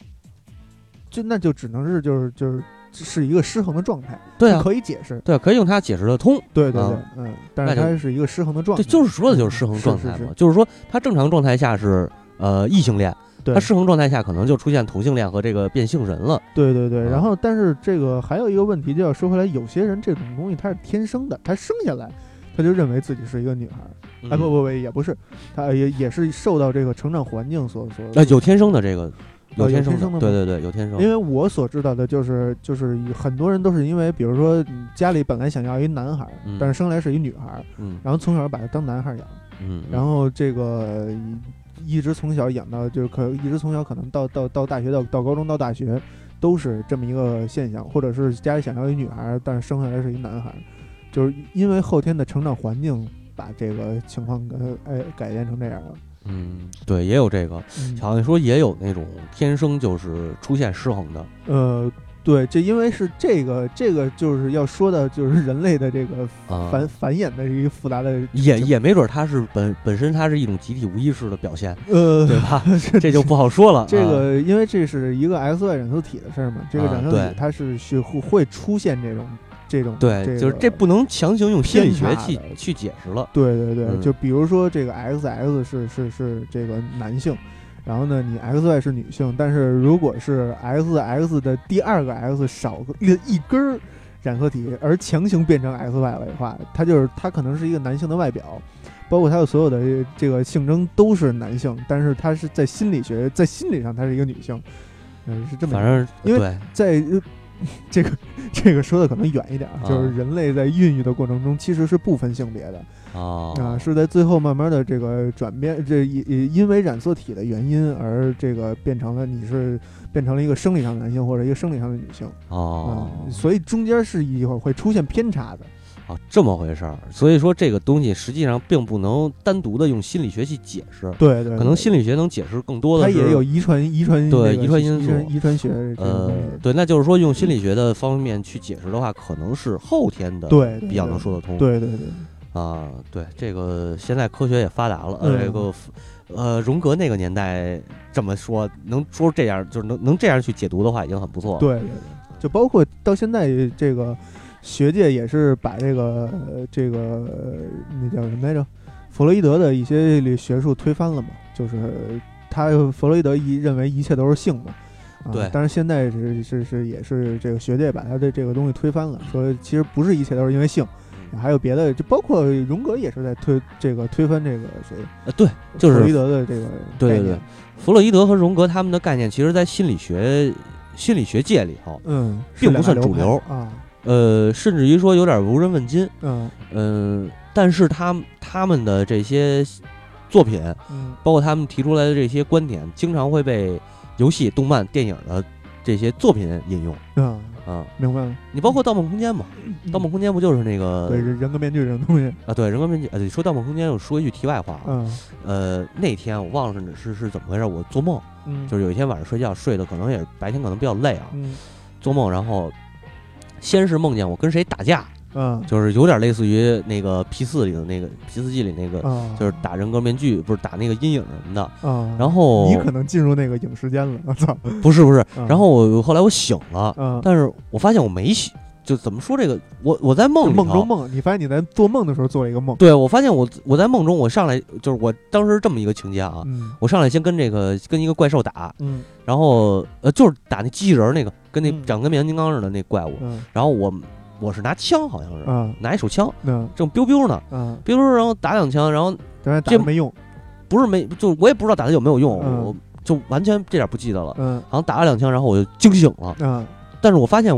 就那就只能是就是就是是一个失衡的状态，
对啊，
可以解释。
对，可以用它解释得通。
对对对，
啊
嗯，但是
那
它是一个失衡的状态。
这就是说的就是失衡状态嘛，
是是
就是说它正常状态下是呃异性恋，
对
他失衡状态下可能就出现同性恋和这个变性人了。
对对对，
啊
然后但是这个还有一个问题，就要说回来，有些人这种东西他是天生的，他生下来他就认为自己是一个女孩哎不不不，也不是，他也也是受到这个成长环境所所。
呃，有天生的这个，
有
天生
的吗
对对对，有天生。
因为我所知道的就是，就是很多人都是因为，比如说家里本来想要一男孩但是生来是一女孩然后从小把他当男孩儿养，
嗯，
然后这个一一直从小养到，就是可一直从小可能到到到大学到到高中到大学，都是这么一个现象，或者是家里想要一女孩儿，但是生下来是一男孩儿，就是因为后天的成长环境把这个情况呃哎改变成这样了。
嗯，对，也有这个，
嗯
好像说也有那种天生就是出现失衡的。
呃，对，这因为是这个这个就是要说的就是人类的这个
啊
繁、繁衍的一个复杂的
也也没准它是本本身它是一种集体无意识的表现，
呃
对吧？这就不好说了。[laughs]
这
啊
个因为这是一个 X Y 染色体的事儿嘛，这个
啊
染色体它是是会会出现这种这种
对，
这
就是这不能强行用心理学去去解释了。
对对对，
嗯
就比如说这个 X X 是是是这个男性，然后呢你 X Y 是女性，但是如果是 X X 的第二个 X 少一一根儿染色体，而强行变成 X Y 了的话，它就是它可能是一个男性的外表。包括他的所有的这个性征都是男性，但是他是在心理学、在心理上他是一个女性，嗯，是这么。
反正
因为，在呃 [laughs] 这个这个说的可能远一点啊，
啊
就是人类在孕育的过程中其实是不分性别的
啊
啊，是在最后慢慢的这个转变，这因因为染色体的原因而这个变成了你是变成了一个生理上的男性或者一个生理上的女性。
哦。
嗯，所以中间是一会儿会出现偏差的。
啊，这么回事儿。所以说这个东西实际上并不能单独的用心理学去解释，
对对，
可能心理学能解释更多的是。
它也有遗传遗传
对
那个
遗传因素
遗传学
呃，对，那就是说用心理学的方面去解释的话，可能是后天的
对对
比较能说得通。
对对对，
啊，对，这个现在科学也发达了，
嗯
呃，这个呃，荣格那个年代这么说，能说这样，就是能能这样去解读的话，已经很不错了。
对对对，就包括到现在这个学界也是把这个呃这个呃那叫什么来着，弗洛伊德的一些学术推翻了嘛，就是他弗洛伊德一认为一切都是性嘛。啊、
对。
但是现在是是是也是这个学界把他的这个东西推翻了，说其实不是一切都是因为性，
嗯。
还有别的，就包括荣格也是在推这个推翻这个谁，
呃，对，就是
弗洛伊德的这个
对对对。
概念，
弗洛伊德和荣格他们的概念，其实在心理学心理学界里头，
嗯，
并不算主流。
啊，
呃，甚至于说有点无人问津。
嗯
嗯、但是他他们的这些作品，
嗯
包括他们提出来的这些观点，经常会被游戏、动漫、电影的这些作品引用
啊，
啊。
明白了。
你包括《盗梦空间》嘛，《盗梦空间》不就是那个
对人人格面具这种东西，
啊？对，人格面具。呃，说《盗梦空间》，我说一句题外话啊，
嗯
呃，那天我忘了是是是怎么回事，我做梦，
嗯，
就是有一天晚上睡觉睡的可能也是白天可能比较累啊，
嗯
做梦，然后先是梦见我跟谁打架，
嗯。
就是有点类似于那个 P 四里的那个 P 四 G 里那个，
啊，
就是打人格面具，不是打那个阴影什么的。
啊，
然后
你可能进入那个影视间了，我操，
不是不是，
啊
然后我后来我醒了，
啊，
但是我发现我没醒，就怎么说这个，我我在梦里
梦中梦，你发现你在做梦的时候做了一个梦，
对我发现我我在梦中，我上来就是我当时这么一个情节啊，
嗯
我上来先跟这个跟一个怪兽打，
嗯
然后呃就是打那机器人儿那个，跟那
嗯
长跟变形金刚似的那怪物，
嗯
然后我我是拿枪好像是、
嗯
拿一手枪，
那
正 biu biu 呢
嗯
，，biu biu，然后打两枪，然后
当然打
这
没用，
不是没就我也不知道打的有没有用，
嗯
我就完全这点不记得了，
嗯。
好像打了两枪，然后我就惊醒了，
嗯，
但是我发现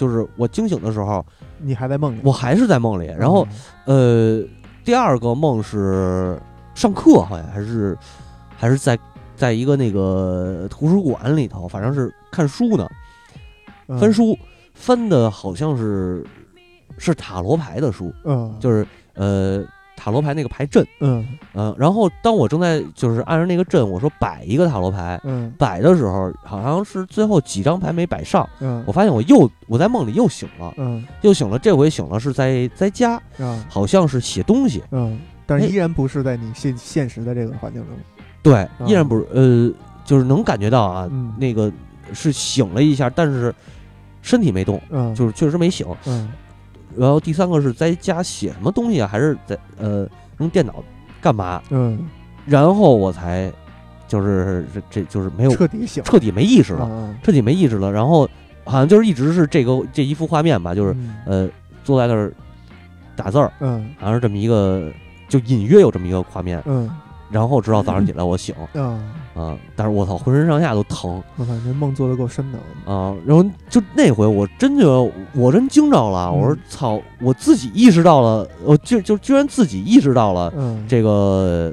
就是我惊醒的时候，
你还在梦里，
我还是在梦里，然后。呃，第二个梦是上课，好像还是还是在在一个那个图书馆里头，反正是看书呢，
嗯。
翻，书翻的好像是是塔罗牌的书，
嗯，
就是呃塔罗牌那个牌阵，
嗯。
嗯，然后当我正在就是按照那个阵，我说摆一个塔罗牌。
嗯。
摆的时候，好像是最后几张牌没摆上，
嗯。
我发现我又我在梦里又醒了，
嗯。
又醒了。这回醒了是在在家，
啊。
好像是写东西，
嗯，但是
哎。
依然不是在你现现实的这个环境中，
对，依然不是呃，就是能感觉到啊，
嗯。
那个是醒了一下，但是身体没动，
嗯，
就是确实没醒。
嗯
然后第三个是在家写什么东西啊，还是在呃用电脑干嘛？
嗯，
然后我才就是这这就是没有
彻底醒
彻底没意识了，
了，
彻底没意识了。然后好像就是一直是这个这一幅画面吧，就是
嗯。
呃坐在那儿打字儿，
嗯。
好像是这么一个就隐约有这么一个画面。
嗯。
然后直到早上起来我醒。
啊，
啊，但是我操，浑身上下都疼。
我操，这梦做的够深的，
啊，然后就那回我真觉得我真惊着了，我说
嗯
操，我自己意识到了，我就就居然自己意识到了
嗯，
这个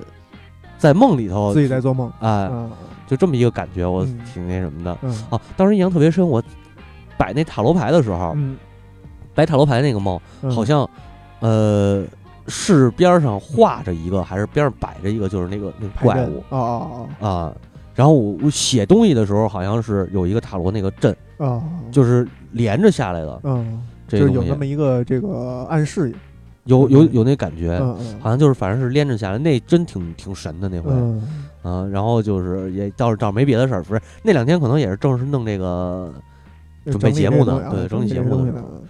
在梦里头
自己在做梦，
哎，
啊
就这么一个感觉，我
嗯
挺那什么的
嗯
啊。当时印象特别深，我摆那塔罗牌的时候，
嗯，
摆塔罗牌那个梦，
嗯
好像呃是边上画着一个，还是边上摆着一个，就是那个那个怪物。啊。然后我我写东西的时候，好像是有一个塔罗那个阵，就是连着下来的。
嗯，
这个东西
就是有那么一个这个暗示，
有有有那感觉，好像就是反正是连着下来，那真挺挺神的那回。然后就是也倒是倒是没别的事儿，不是那两天可能也是正是弄这个准备节目呢
呢，
对整理节目的时候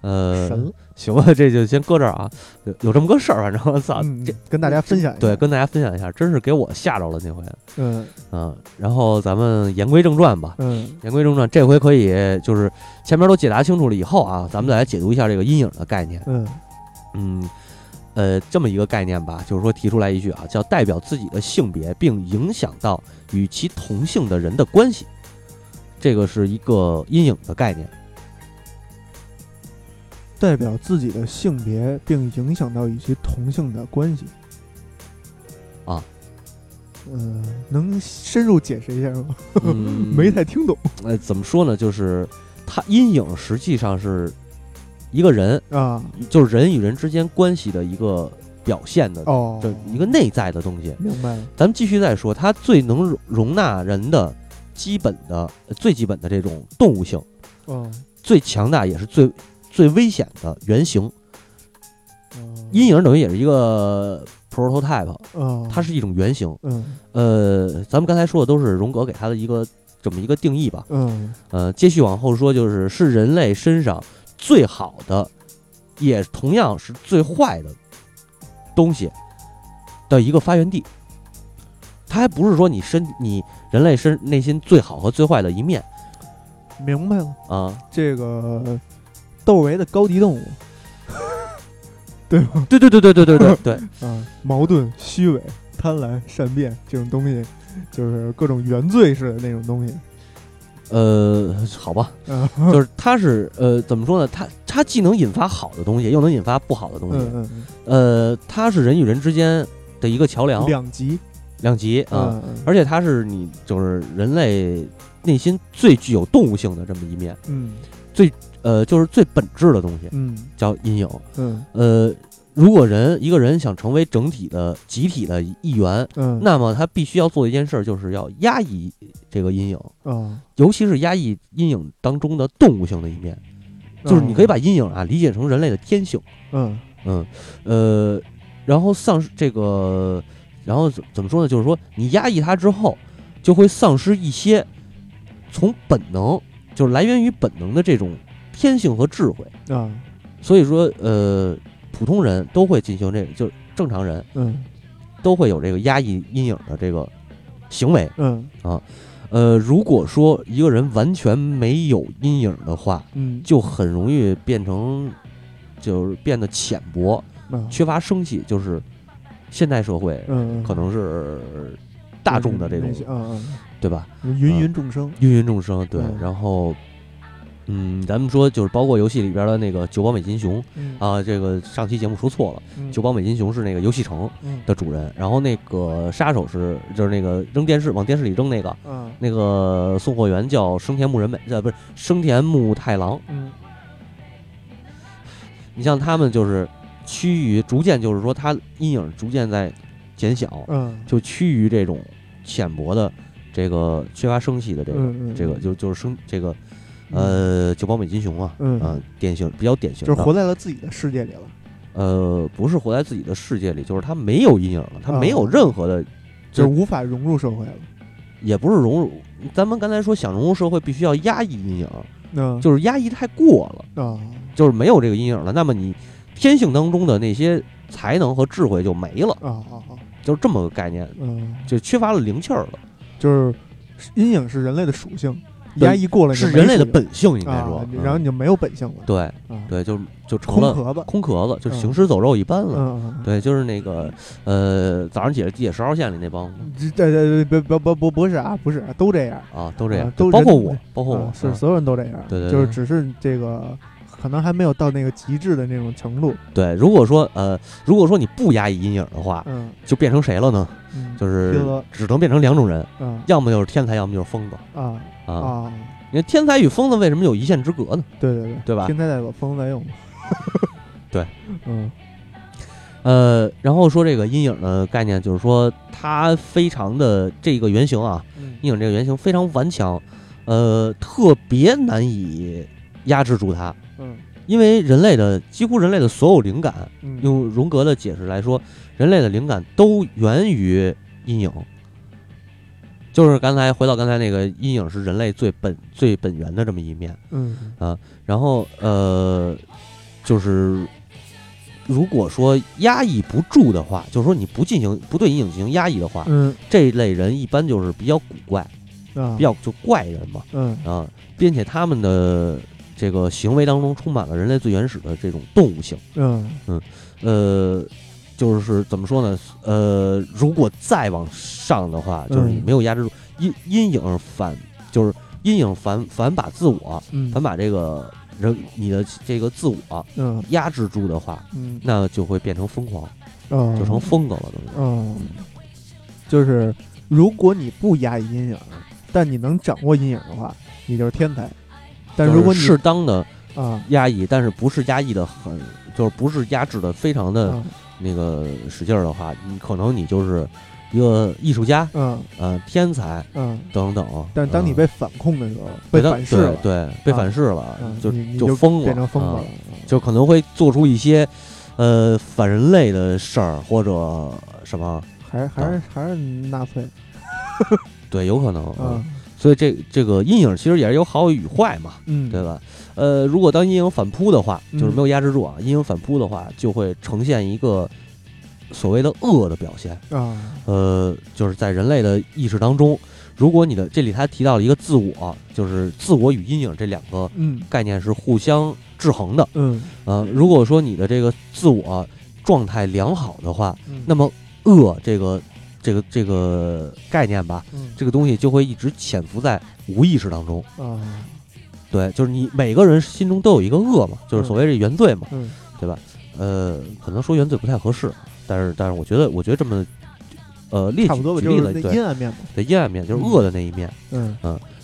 呃
神了，
行吧，这就先搁这儿啊。有有这么个事儿，反正我操，
嗯
这
跟大家分享一下，
对跟大家分享一下，真是给我吓着了那回。
嗯
嗯，然后咱们言归正传吧。
嗯
言归正传，这回可以就是前面都解答清楚了以后啊，咱们再来解读一下这个阴影的概念。
嗯
嗯，呃，这么一个概念吧，就是说提出来一句啊，叫代表自己的性别，并影响到与其同性的人的关系。这个是一个阴影的概念。
代表自己的性别，并影响到与其同性的关系。
啊，
呃，能深入解释一下吗？
嗯 [laughs]
没太听懂
呃，怎么说呢？就是它阴影实际上是一个人，
啊。
就是人与人之间关系的一个表现的，
哦，
这一个内在的东西。
明白了。
咱们继续再说，它最能容容纳人的基本的、呃最基本的这种动物性，
哦，
最强大也是最最危险的原型。
哦
阴影等于也是一个 prototype，
哦，
它是一种原型。
嗯
呃，咱们刚才说的都是荣格给它的一个这么一个定义吧。
嗯
呃，接续往后说，就是是人类身上最好的，也同样是最坏的东西的一个发源地。它还不是说你身你人类身内心最好和最坏的一面
明白了。
啊。
这个窦唯的高级动物。[laughs]
对吗？对对对对对对对 [laughs] 对，
啊，矛盾、虚伪、贪婪、善变这种东西，就是各种原罪似的那种东西。
呃，好吧，
啊。[laughs]
就是它是呃怎么说呢？它它既能引发好的东西，又能引发不好的东西。
嗯嗯
呃，它是人与人之间的一个桥梁。
嗯，，两极。
两极啊。
嗯嗯。
而且它是你就是人类内心最具有动物性的这么一面，
嗯
呃，就是最本质的东西，
嗯
叫阴影。
嗯
呃，如果人一个人想成为整体的集体的一员，
嗯，
那么他必须要做一件事儿，就是要压抑这个阴影，
啊，
尤其是压抑阴影当中的动物性的一面。就是你可以把阴影啊理解成人类的天性，
嗯
嗯，呃，然后丧失这个，然后怎怎么说呢？就是说你压抑它之后，就会丧失一些从本能，就是来源于本能的这种天性和智慧。
啊。
所以说，呃，普通人都会进行这个，就是正常人
嗯。
都会有这个压抑阴影的这个行为。
嗯。
啊呃，如果说一个人完全没有阴影的话，
嗯，
就很容易变成，就是变得浅薄，
啊。
缺乏生气，就是现代社会
嗯
可能是大众的这种
那，些啊
对吧？
啊，芸芸众生。
芸芸众生，对。
嗯。
然后，嗯，咱们说就是包括游戏里边的那个九宝美金熊
嗯。
啊，这个上期节目说错了，
嗯。
九宝美金熊是那个游戏城
嗯。
的主人，然后那个杀手是就是那个扔电视往电视里扔那个。
啊
那个送货员叫生田木人美，呃，不是生田木太郎。
嗯。
你像他们就是趋于逐渐，就是说他阴影逐渐在减小，
嗯。
就趋于这种浅薄的这个缺乏生气的这个、这个就就是生这个呃九宝美金熊啊，
嗯
啊典型比较典型，
就是活在了自己的世界里了
呃不是活在自己的世界里，就是他没有阴影了，他没有
哦
任何的，
就是无法融入社会了
也不是融入。咱们刚才说想融入社会，必须要压抑阴影，
嗯
就是压抑太过了。
啊
就是没有这个阴影了，那么你天性当中的那些才能和智慧就没了，
啊啊啊
就是这么个概念，
嗯
就缺乏了灵气儿了，
就是阴影是人类的属性，
本
压抑过了是
人类的本性，应该说
然后你就没有本性了，
对
啊，
对，就就成了
空壳子，
空壳子，就
嗯。
行尸走肉一般了。对，就是那个呃，早上起来地铁十号线里那帮
对对对不不不不不是啊，不是啊都这样，
啊，都这样
啊，都
包括我，包括我
啊，是
嗯。
所有人都这样，
对对对
就是只是这个可能还没有到那个极致的那种程度，
对。如果说呃，如果说你不压抑阴影的话，
嗯，
就变成谁了呢？
嗯
就是只能变成两种人，
嗯。
要么就是天才，要么就是疯子。
啊
啊。
啊，
你看天才与疯子为什么有一线之隔呢？
对对对，
对吧？
天才在左，疯子在右嘛，[laughs]
对，[laughs]
嗯。
呃，然后说这个阴影的概念，就是说它非常的这个原型啊，
嗯。
阴影这个原型非常顽强，呃，特别难以压制住它，
嗯。
因为人类的几乎人类的所有灵感，
嗯，
用荣格的解释来说，人类的灵感都源于阴影。就是刚才回到刚才那个阴影是人类最本最本源的这么一面，
嗯啊
然后呃，就是如果说压抑不住的话，就是说你不进行不对阴影进行压抑的话，
嗯
这类人一般就是比较古怪，
啊
比较就怪人嘛
嗯
啊，并且他们的这个行为当中充满了人类最原始的这种动物性。
嗯嗯
呃，就是怎么说呢？呃，如果再往上的话，就是你
嗯
没有压制住阴阴影反，就是阴影反反把自我
嗯
反把这个人你的这个自我
嗯
压制住的话，
嗯
那就会变成疯狂，
哦
就成疯子了，等于。
嗯，就是如果你不压抑阴影，但你能掌握阴影的话，你就是天才。但如果你
适当的
啊
压抑，但是不是压抑的很，就是不是压制的非常的
啊
那个使劲儿的话，你可能你就是一个艺术家，
嗯
呃，天才
嗯，
等等。
但是当你
嗯
被反控的时候，被反噬了，
对对，被反噬了，
嗯，
就
就
疯了，
变成疯子了
嗯，就可能会做出一些呃反人类的事儿，或者什么，
还是还是还是纳粹
对，有可能。所以这这个阴影其实也是有好与坏嘛，
嗯，
对吧？呃，如果当阴影反扑的话，就是
嗯
没有压制住啊，阴影反扑的话，就会呈现一个所谓的恶的表现。
啊
呃，就是在人类的意识当中，如果你的这里他提到了一个自我，就是自我与阴影这两个
嗯
概念是互相制衡的。
嗯
呃，如果说你的这个自我状态良好的话，
嗯，
那么恶这个这个这个概念吧，
嗯
这个东西就会一直潜伏在无意识当中。
啊
对，就是你每个人心中都有一个恶嘛，就是所谓这原罪嘛，
嗯。
对吧？呃，可能说原罪不太合适，但是但是我觉得我觉得这么呃列举举例子，
阴暗面嘛，
对阴暗面就是恶的那一面。
嗯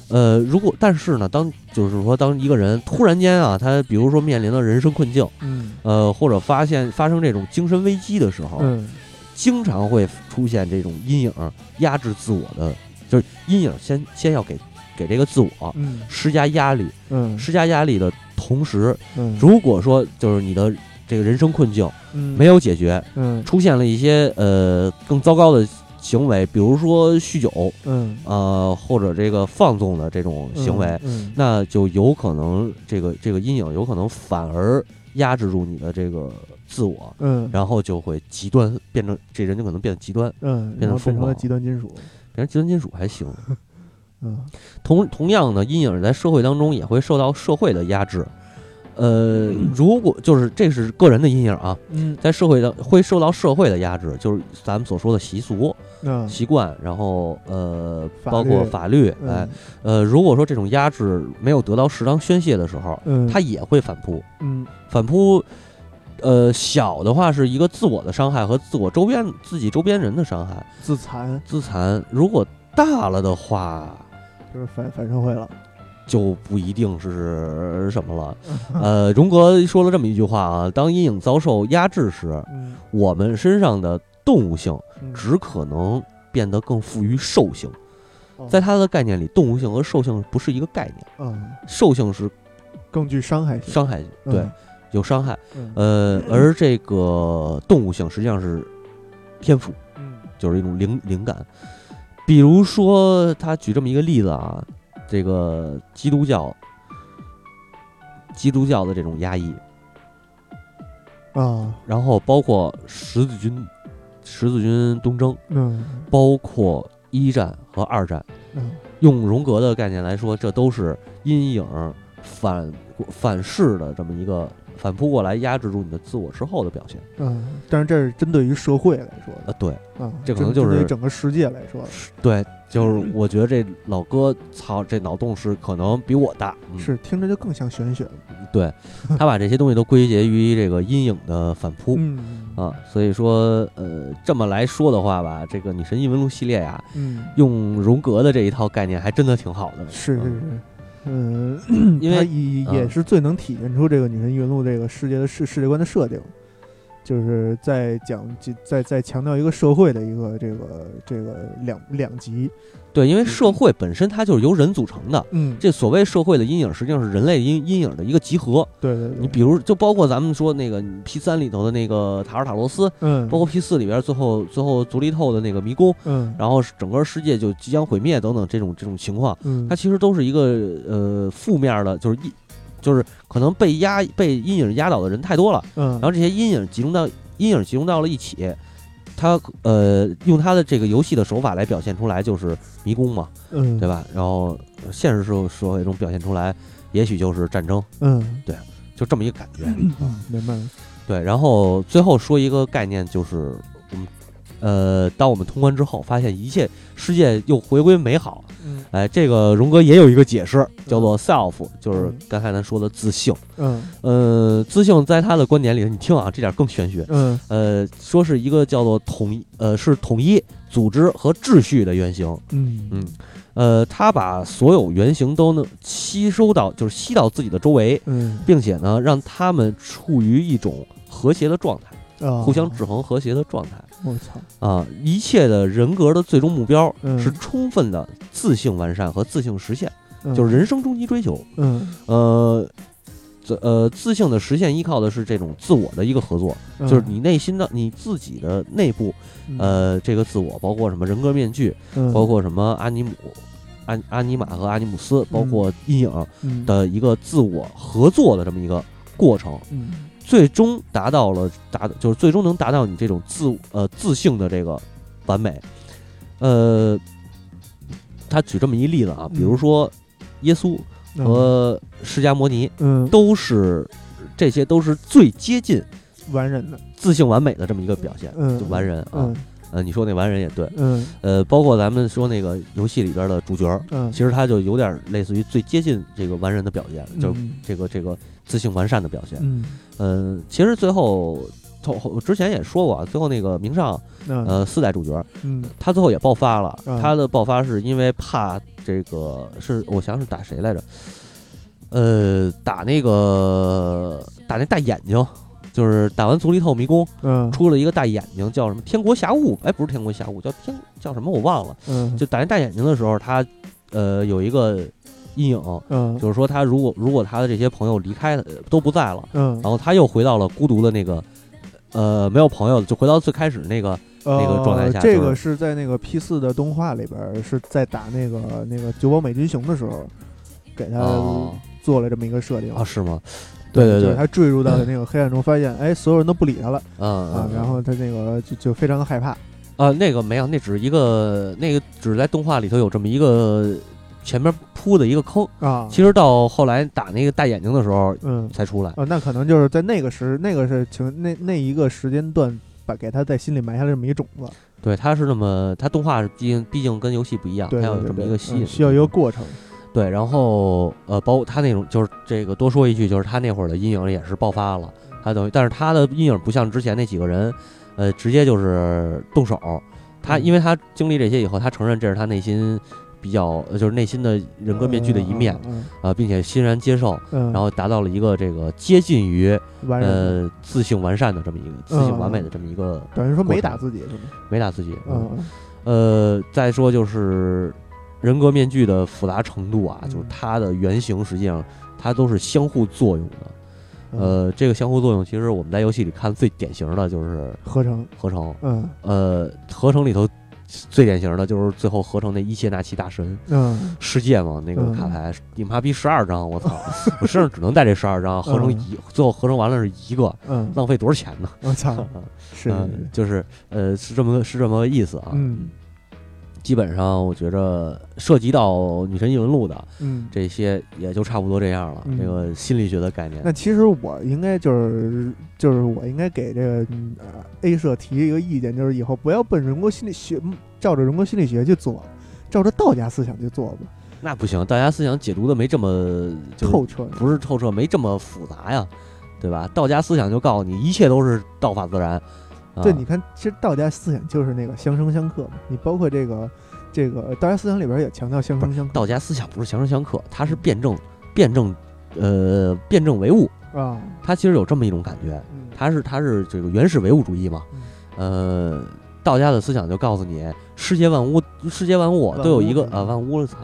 呃，如果但是呢，当就是说当一个人突然间啊，他比如说面临了人生困境，
嗯。
呃，或者发现发生这种精神危机的时候，
嗯
经常会出现这种阴影压制自我的，就是阴影先先要给给这个自我
嗯。
施加压力，
嗯。
施加压力的同时，
嗯，
如果说就是你的这个人生困境
嗯。
没有解决，
嗯。
出现了一些呃更糟糕的行为，比如说酗酒，
嗯。
呃或者这个放纵的这种行为，
嗯。
那就有可能这个这个阴影有可能反而压制住你的这个自我，
嗯。
然后就会极端变成这人就可能变得极端，
嗯，
变得疯
然后变成了
狂。
极端金属，
变成极端金属还行。
嗯。
同同样呢，阴影在社会当中也会受到社会的压制。呃，如果就是这是个人的阴影啊，
嗯。
在社会的会受到社会的压制，就是咱们所说的习俗、
啊
习惯，然后呃，包括法律，哎，呃，如果说这种压制没有得到适当宣泄的时候，
嗯，
它也会反扑。
嗯。
反扑，呃，小的话是一个自我的伤害和自我周边自己周边人的伤害、
自残。
自残。如果大了的话，
就是反反社会了，
就不一定是什么了。[laughs] 呃，荣格说了这么一句话啊：当阴影遭受压制时，
嗯。
我们身上的动物性
嗯。
只可能变得更富于兽性。
哦。
在他的概念里，动物性和兽性不是一个概念，
嗯。
兽性是
更具伤害性，
伤害，对，
嗯。
有伤害。
嗯。
呃，而这个动物性实际上是天赋，
嗯。
就是一种灵灵感。比如说，他举这么一个例子啊，这个基督教，基督教的这种压抑，
啊。
然后包括十字军，十字军东征，
嗯。
包括一战和二战，
嗯。
用荣格的概念来说，这都是阴影反反噬的这么一个反扑过来，压制住你的自我之后的表现。
嗯，但是这是针对于社会来说的
啊，对
啊，
这可能就是
对于整个世界来说的，
对，就是我觉得这老哥，操，这脑洞是可能比我大。嗯、
是听着就更像玄学了，
对，他把这些东西都归结于这个阴影的反扑。
嗯
啊，所以说，呃，这么来说的话吧，这个《女神异闻录》系列呀，
嗯，
用荣格的这一套概念还真的挺好的。
是是
嗯
是，嗯，
因为
也是最能体现出这个女神异闻录这个世界的世世界观的设定，就是在讲在在强调一个社会的一个这个这个两两极，
对，因为社会本身它就是由人组成的，
嗯，
这所谓社会的阴影，实际上是人类阴阴影的一个集合。
对对对，
你比如，就包括咱们说那个 P 三里头的那个塔尔塔罗斯，
嗯，
包括 P 四里边最后最后足利透的那个迷宫，
嗯。
然后整个世界就即将毁灭等等这种这种情况，
嗯，
它其实都是一个呃负面的，就是一就是可能被压被阴影压倒的人太多了，
嗯，
然后这些阴影集中到阴影集中到了一起，他呃用他的这个游戏的手法来表现出来就是迷宫嘛，
嗯，
对吧？然后现实社社会中表现出来，也许就是战争，
嗯。
就这么一个感觉。
嗯，明白了，
对，然后最后说一个概念，就是呃，当我们通关之后，发现一切世界又回归美好。
嗯。
哎，这个荣哥也有一个解释，叫做 self，就是
嗯。
刚才咱说的自性。
嗯。
呃，自性在他的观点里，你听啊，这点更玄学。
嗯。
呃，说是一个叫做统一，呃，是统一组织和秩序的原型。
嗯。
嗯，呃，他把所有原型都能吸收到，就是吸到自己的周围，
嗯。
并且呢，让他们处于一种和谐的状态，
啊，
互相制衡、和谐的状态
我操，
啊。一切的人格的最终目标
嗯
是充分的自性完善和自性实现，
嗯
就是人生终极追求。
嗯
呃。自呃自性的实现依靠的是这种自我的一个合作，
嗯
就是你内心的你自己的内部，呃，这个自我包括什么人格面具，
嗯
包括什么阿尼姆、阿阿尼玛和阿尼姆斯，包括阴影
嗯
的一个自我合作的这么一个过程，
嗯。
最终达到了达就是最终能达到你这种自呃自信的这个完美。呃，他举这么一例子啊，比如说耶稣
嗯。
和释迦摩尼
嗯。
都是这些都是最接近
完人的，
自信完美的这么一个表现，
嗯。
就完人啊。
嗯
呃，你说那完人也对，
嗯
呃，包括咱们说那个游戏里边的主角，
嗯，
其实他就有点类似于最接近这个完人的表现，就这个这个自信完善的表现。
嗯
呃，其实最后，后后之前也说过啊，最后那个明上
嗯
呃四代主角，
嗯
他最后也爆发了。
嗯
他的爆发是因为怕这个是我想是打谁来着？呃，打那个打那大眼睛，就是打完足力透迷宫
嗯
出了一个大眼睛，叫什么天国霞雾？哎，不是天国霞雾，叫天叫什么我忘了。
嗯
就打那大眼睛的时候，他呃有一个阴影，
嗯
就是说他如果如果他的这些朋友离开了都不在了。
嗯
然后他又回到了孤独的那个，呃，没有朋友，就回到最开始那个，那个状态下
呃这个是在那个 P 四的动画里边，是在打那个那个九保美军熊的时候，给他
哦
做了这么一个设定
啊，是吗？对对对，
他坠入到 [laughs] 那个黑暗中，发现哎，所有人都不理他了
嗯
啊，然后他那个就就非常的害怕。
啊，那个没有，那只是一个，那个只是在动画里头有这么一个前面铺的一个坑，
啊，
其实到后来打那个大眼睛的时候
嗯
才出来。
啊，那可能就是在那个时那个是情那那一个时间段，把给他在心里埋下了这么一种子。
对，他是那么，他动画毕竟毕竟跟游戏不一样，
对，
它要有这么一个吸引
嗯，需要一个过程。
对，然后呃，包括他那种就是这个多说一句，就是他那会儿的阴影也是爆发了，他等于，但是他的阴影不像之前那几个人，呃，直接就是动手。他
嗯
因为他经历这些以后，他承认这是他内心比较，呃就是内心的人格面具的一面
嗯，
啊、并且欣然接受，然后达到了一个这个接近于呃自性完善的这么一个自性完美的这么一个
等于说没打自己是吗？
没打自己。
嗯
呃，再说就是人格面具的复杂程度啊，
嗯。
就是它的原型实际上它都是相互作用的。
嗯，
呃，这个相互作用，其实我们在游戏里看最典型的就是
合成，
合成。
嗯。
呃，合成里头最典型的就是最后合成那伊切纳奇大神
嗯。
世界嘛，那个
嗯
卡牌，你妈逼十二张，我操，我身上只能带这十二张，[laughs] 合成一，最后合成完了是一个，
嗯，
浪费多少钱呢？
我操，[laughs] 是。
嗯，就是呃，是这么个是这么个意思啊。
嗯
基本上我觉着涉及到女神异闻录的
嗯。
这些也就差不多这样了。
嗯
这个心理学的概念
那，其实我应该就是就是我应该给这个嗯呃 A 社提一个意见，就是以后不要奔人格心理学，嗯照着人格心理学去做，照着道家思想去做吧，
那不行，道家思想解读的没这么就是
透彻。
不是透彻，没这么复杂呀，对吧？道家思想就告诉你，一切都是道法自然。啊、
对，你看，其实道家思想就是那个相生相克嘛。你包括这个这个道家思想里边也强调相生相克
道家思想不是相生相克，它是辩证，辩证，呃，辩证唯物。
啊，
它其实有这么一种感觉，
嗯
它是它是这个原始唯物主义嘛。
嗯
呃，道家的思想就告诉你，世界万物，世界万物都有一个
物
啊，万物，操，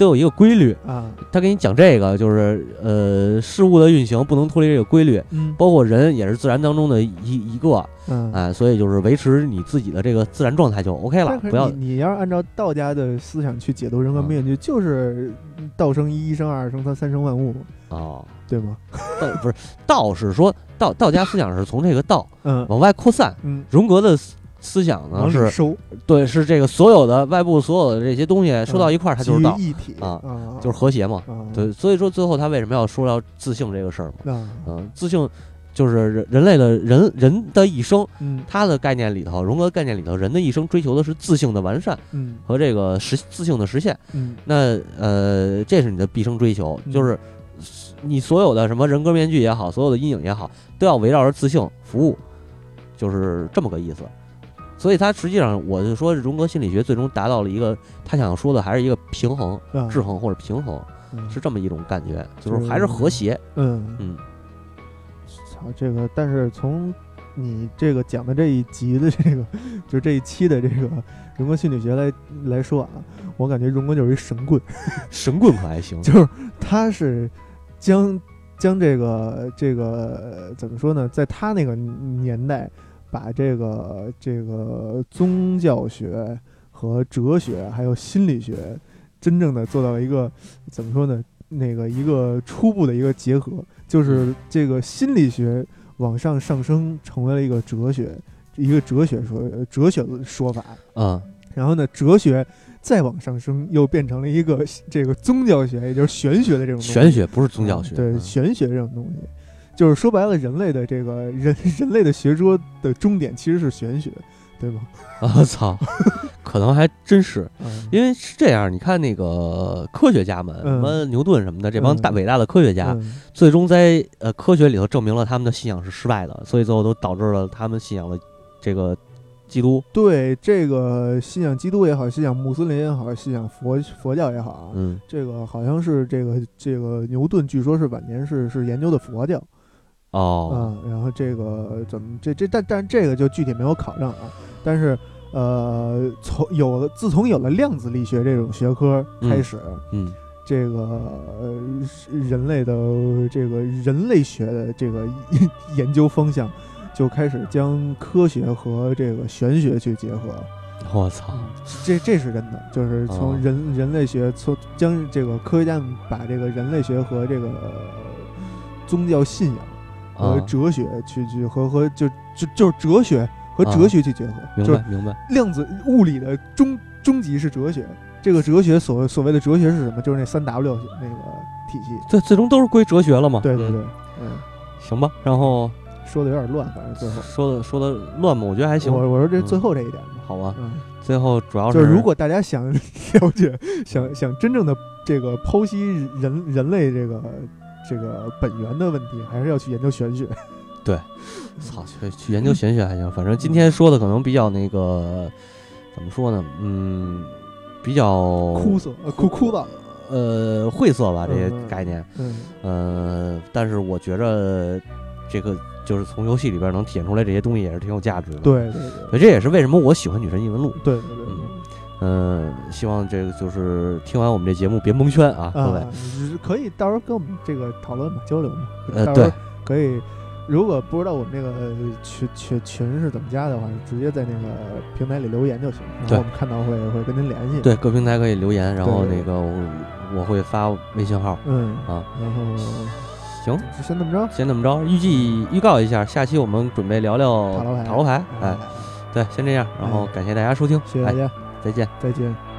都有一个规律。
啊，
他给你讲这个，就是呃，事物的运行不能脱离这个规律，
嗯
包括人也是自然当中的一一个，
嗯。
哎，所以就是维持你自己的这个自然状态就 OK 了不要
你你要是按照道家的思想去解读人格
嗯
命运，就是道生一，一生二，二生三，三生万物嘛，
哦，
对吗？
道 [laughs] 不是道是说道道家思想是从这个道
嗯
往外扩散，
嗯，
荣格的思思想呢是
收，
对是这个所有的外部所有的这些东西收到一块儿，它就是道。啊
啊，
就是和谐嘛。
啊，
对，所以说最后他为什么要说到自性这个事儿嘛？
啊，
嗯，自性就是人人类的人人的一生，
嗯。
他的概念里头，荣格概念里头，人的一生追求的是自性的完善
嗯。
和这个实自性的实现。
嗯。
那呃，这是你的毕生追求，
嗯。
就是你所有的什么人格面具也好，所有的阴影也好，都要围绕着自性服务，就是这么个意思。所以他实际上，我就说荣格心理学最终达到了一个他想说的还是一个平衡、
啊
制衡或者平衡，
嗯
是这么一种感觉，就
就是
是还是和谐。
嗯
嗯
操，这个，但是从你这个讲的这一集的这个，就这一期的这个荣格心理学来来说啊，我感觉荣格就是一神棍，[laughs]
神棍可还行，
就是他是将将这个这个呃怎么说呢，在他那个年代，把这个这个宗教学和哲学还有心理学，真正的做到了一个怎么说呢？那个一个初步的一个结合，就是这个心理学往上上升，成为了一个哲学，一个哲学说哲学说法。
嗯
然后呢，哲学再往上升，又变成了一个 [laughs] 这个宗教学，也就是玄学的这种东西。
玄学不是宗教学，
对
嗯。
玄学这种东西，就是说白了，人类的这个人 [laughs] 人类的学说的终点其实是玄学，对吗？
我 [laughs] 操，可能还真是。
嗯
因为是这样，你看那个科学家们，什
嗯
么牛顿什么的，这帮大
嗯
伟大的科学家，
嗯
最终在呃科学里头证明了他们的信仰是失败的，所以最后都导致了他们信仰了这个基督。
对这个信仰基督也好，信仰穆斯林也好，信仰佛佛教也好啊，
嗯
这个好像是这个这个牛顿，据说是晚年是是研究的佛教
哦，
嗯、然后这个怎么这这但但这个就具体没有考证啊，但是呃，从有了自从有了量子力学这种学科开始，
嗯
这个呃人类的这个人类学的这个研 [laughs] 究方向就开始将科学和这个玄学去结合。
我操，
这这是真的，就是从
哦
人、人类学从将这个科学家们把这个人类学和这个宗教信仰和
啊，
哲学去去和和就就就是哲学和哲
啊
学去结合，
明
就是
白明白，
量子物理的终终极是哲学。这个哲学所谓所谓的哲学是什么？就是那三 W 那个体系。
最，最终都是归哲学了嘛。嗯
对对对，嗯，
行吧。然后
说的有点乱，反正最后。
说的说的乱嘛？我觉得还行。
我我说这
嗯
最后这一点吧，
好吧，
嗯，
最后主要是
就是如果大家想 [laughs] 了解，想想真正的这个剖析人人类这个这个本源的问题，还是要去研究玄学。[laughs]
对操去去研究玄学还行，反正今天说的可能比较那个怎么说呢？嗯，比较
枯涩，呃枯枯燥。
呃晦涩吧这些概念。
嗯
呃，但是我觉着这个就是从游戏里边能体现出来这些东西也是挺有价值的。，
对对对
所以这也是为什么我喜欢女神异闻录。
对对。
嗯、希望这个就是听完我们这节目别蒙圈啊，各位。
可以到时候跟我们这个讨论嘛，交流嘛。
呃，对，
可以。如果不知道我们这个群群群是怎么加的话，直接在那个平台里留言就行，然后我们看到会会跟您联系。
对，各平台可以留言，然后那个我我会发微信号。
嗯
啊，
然后
行，
就先这么着。
先这么着，预计预告一下，下期我们准备聊聊
塔罗牌
塔罗牌。哎，对，先这样，然后感谢大家收听，哎，
谢谢大家，
再见。
再见。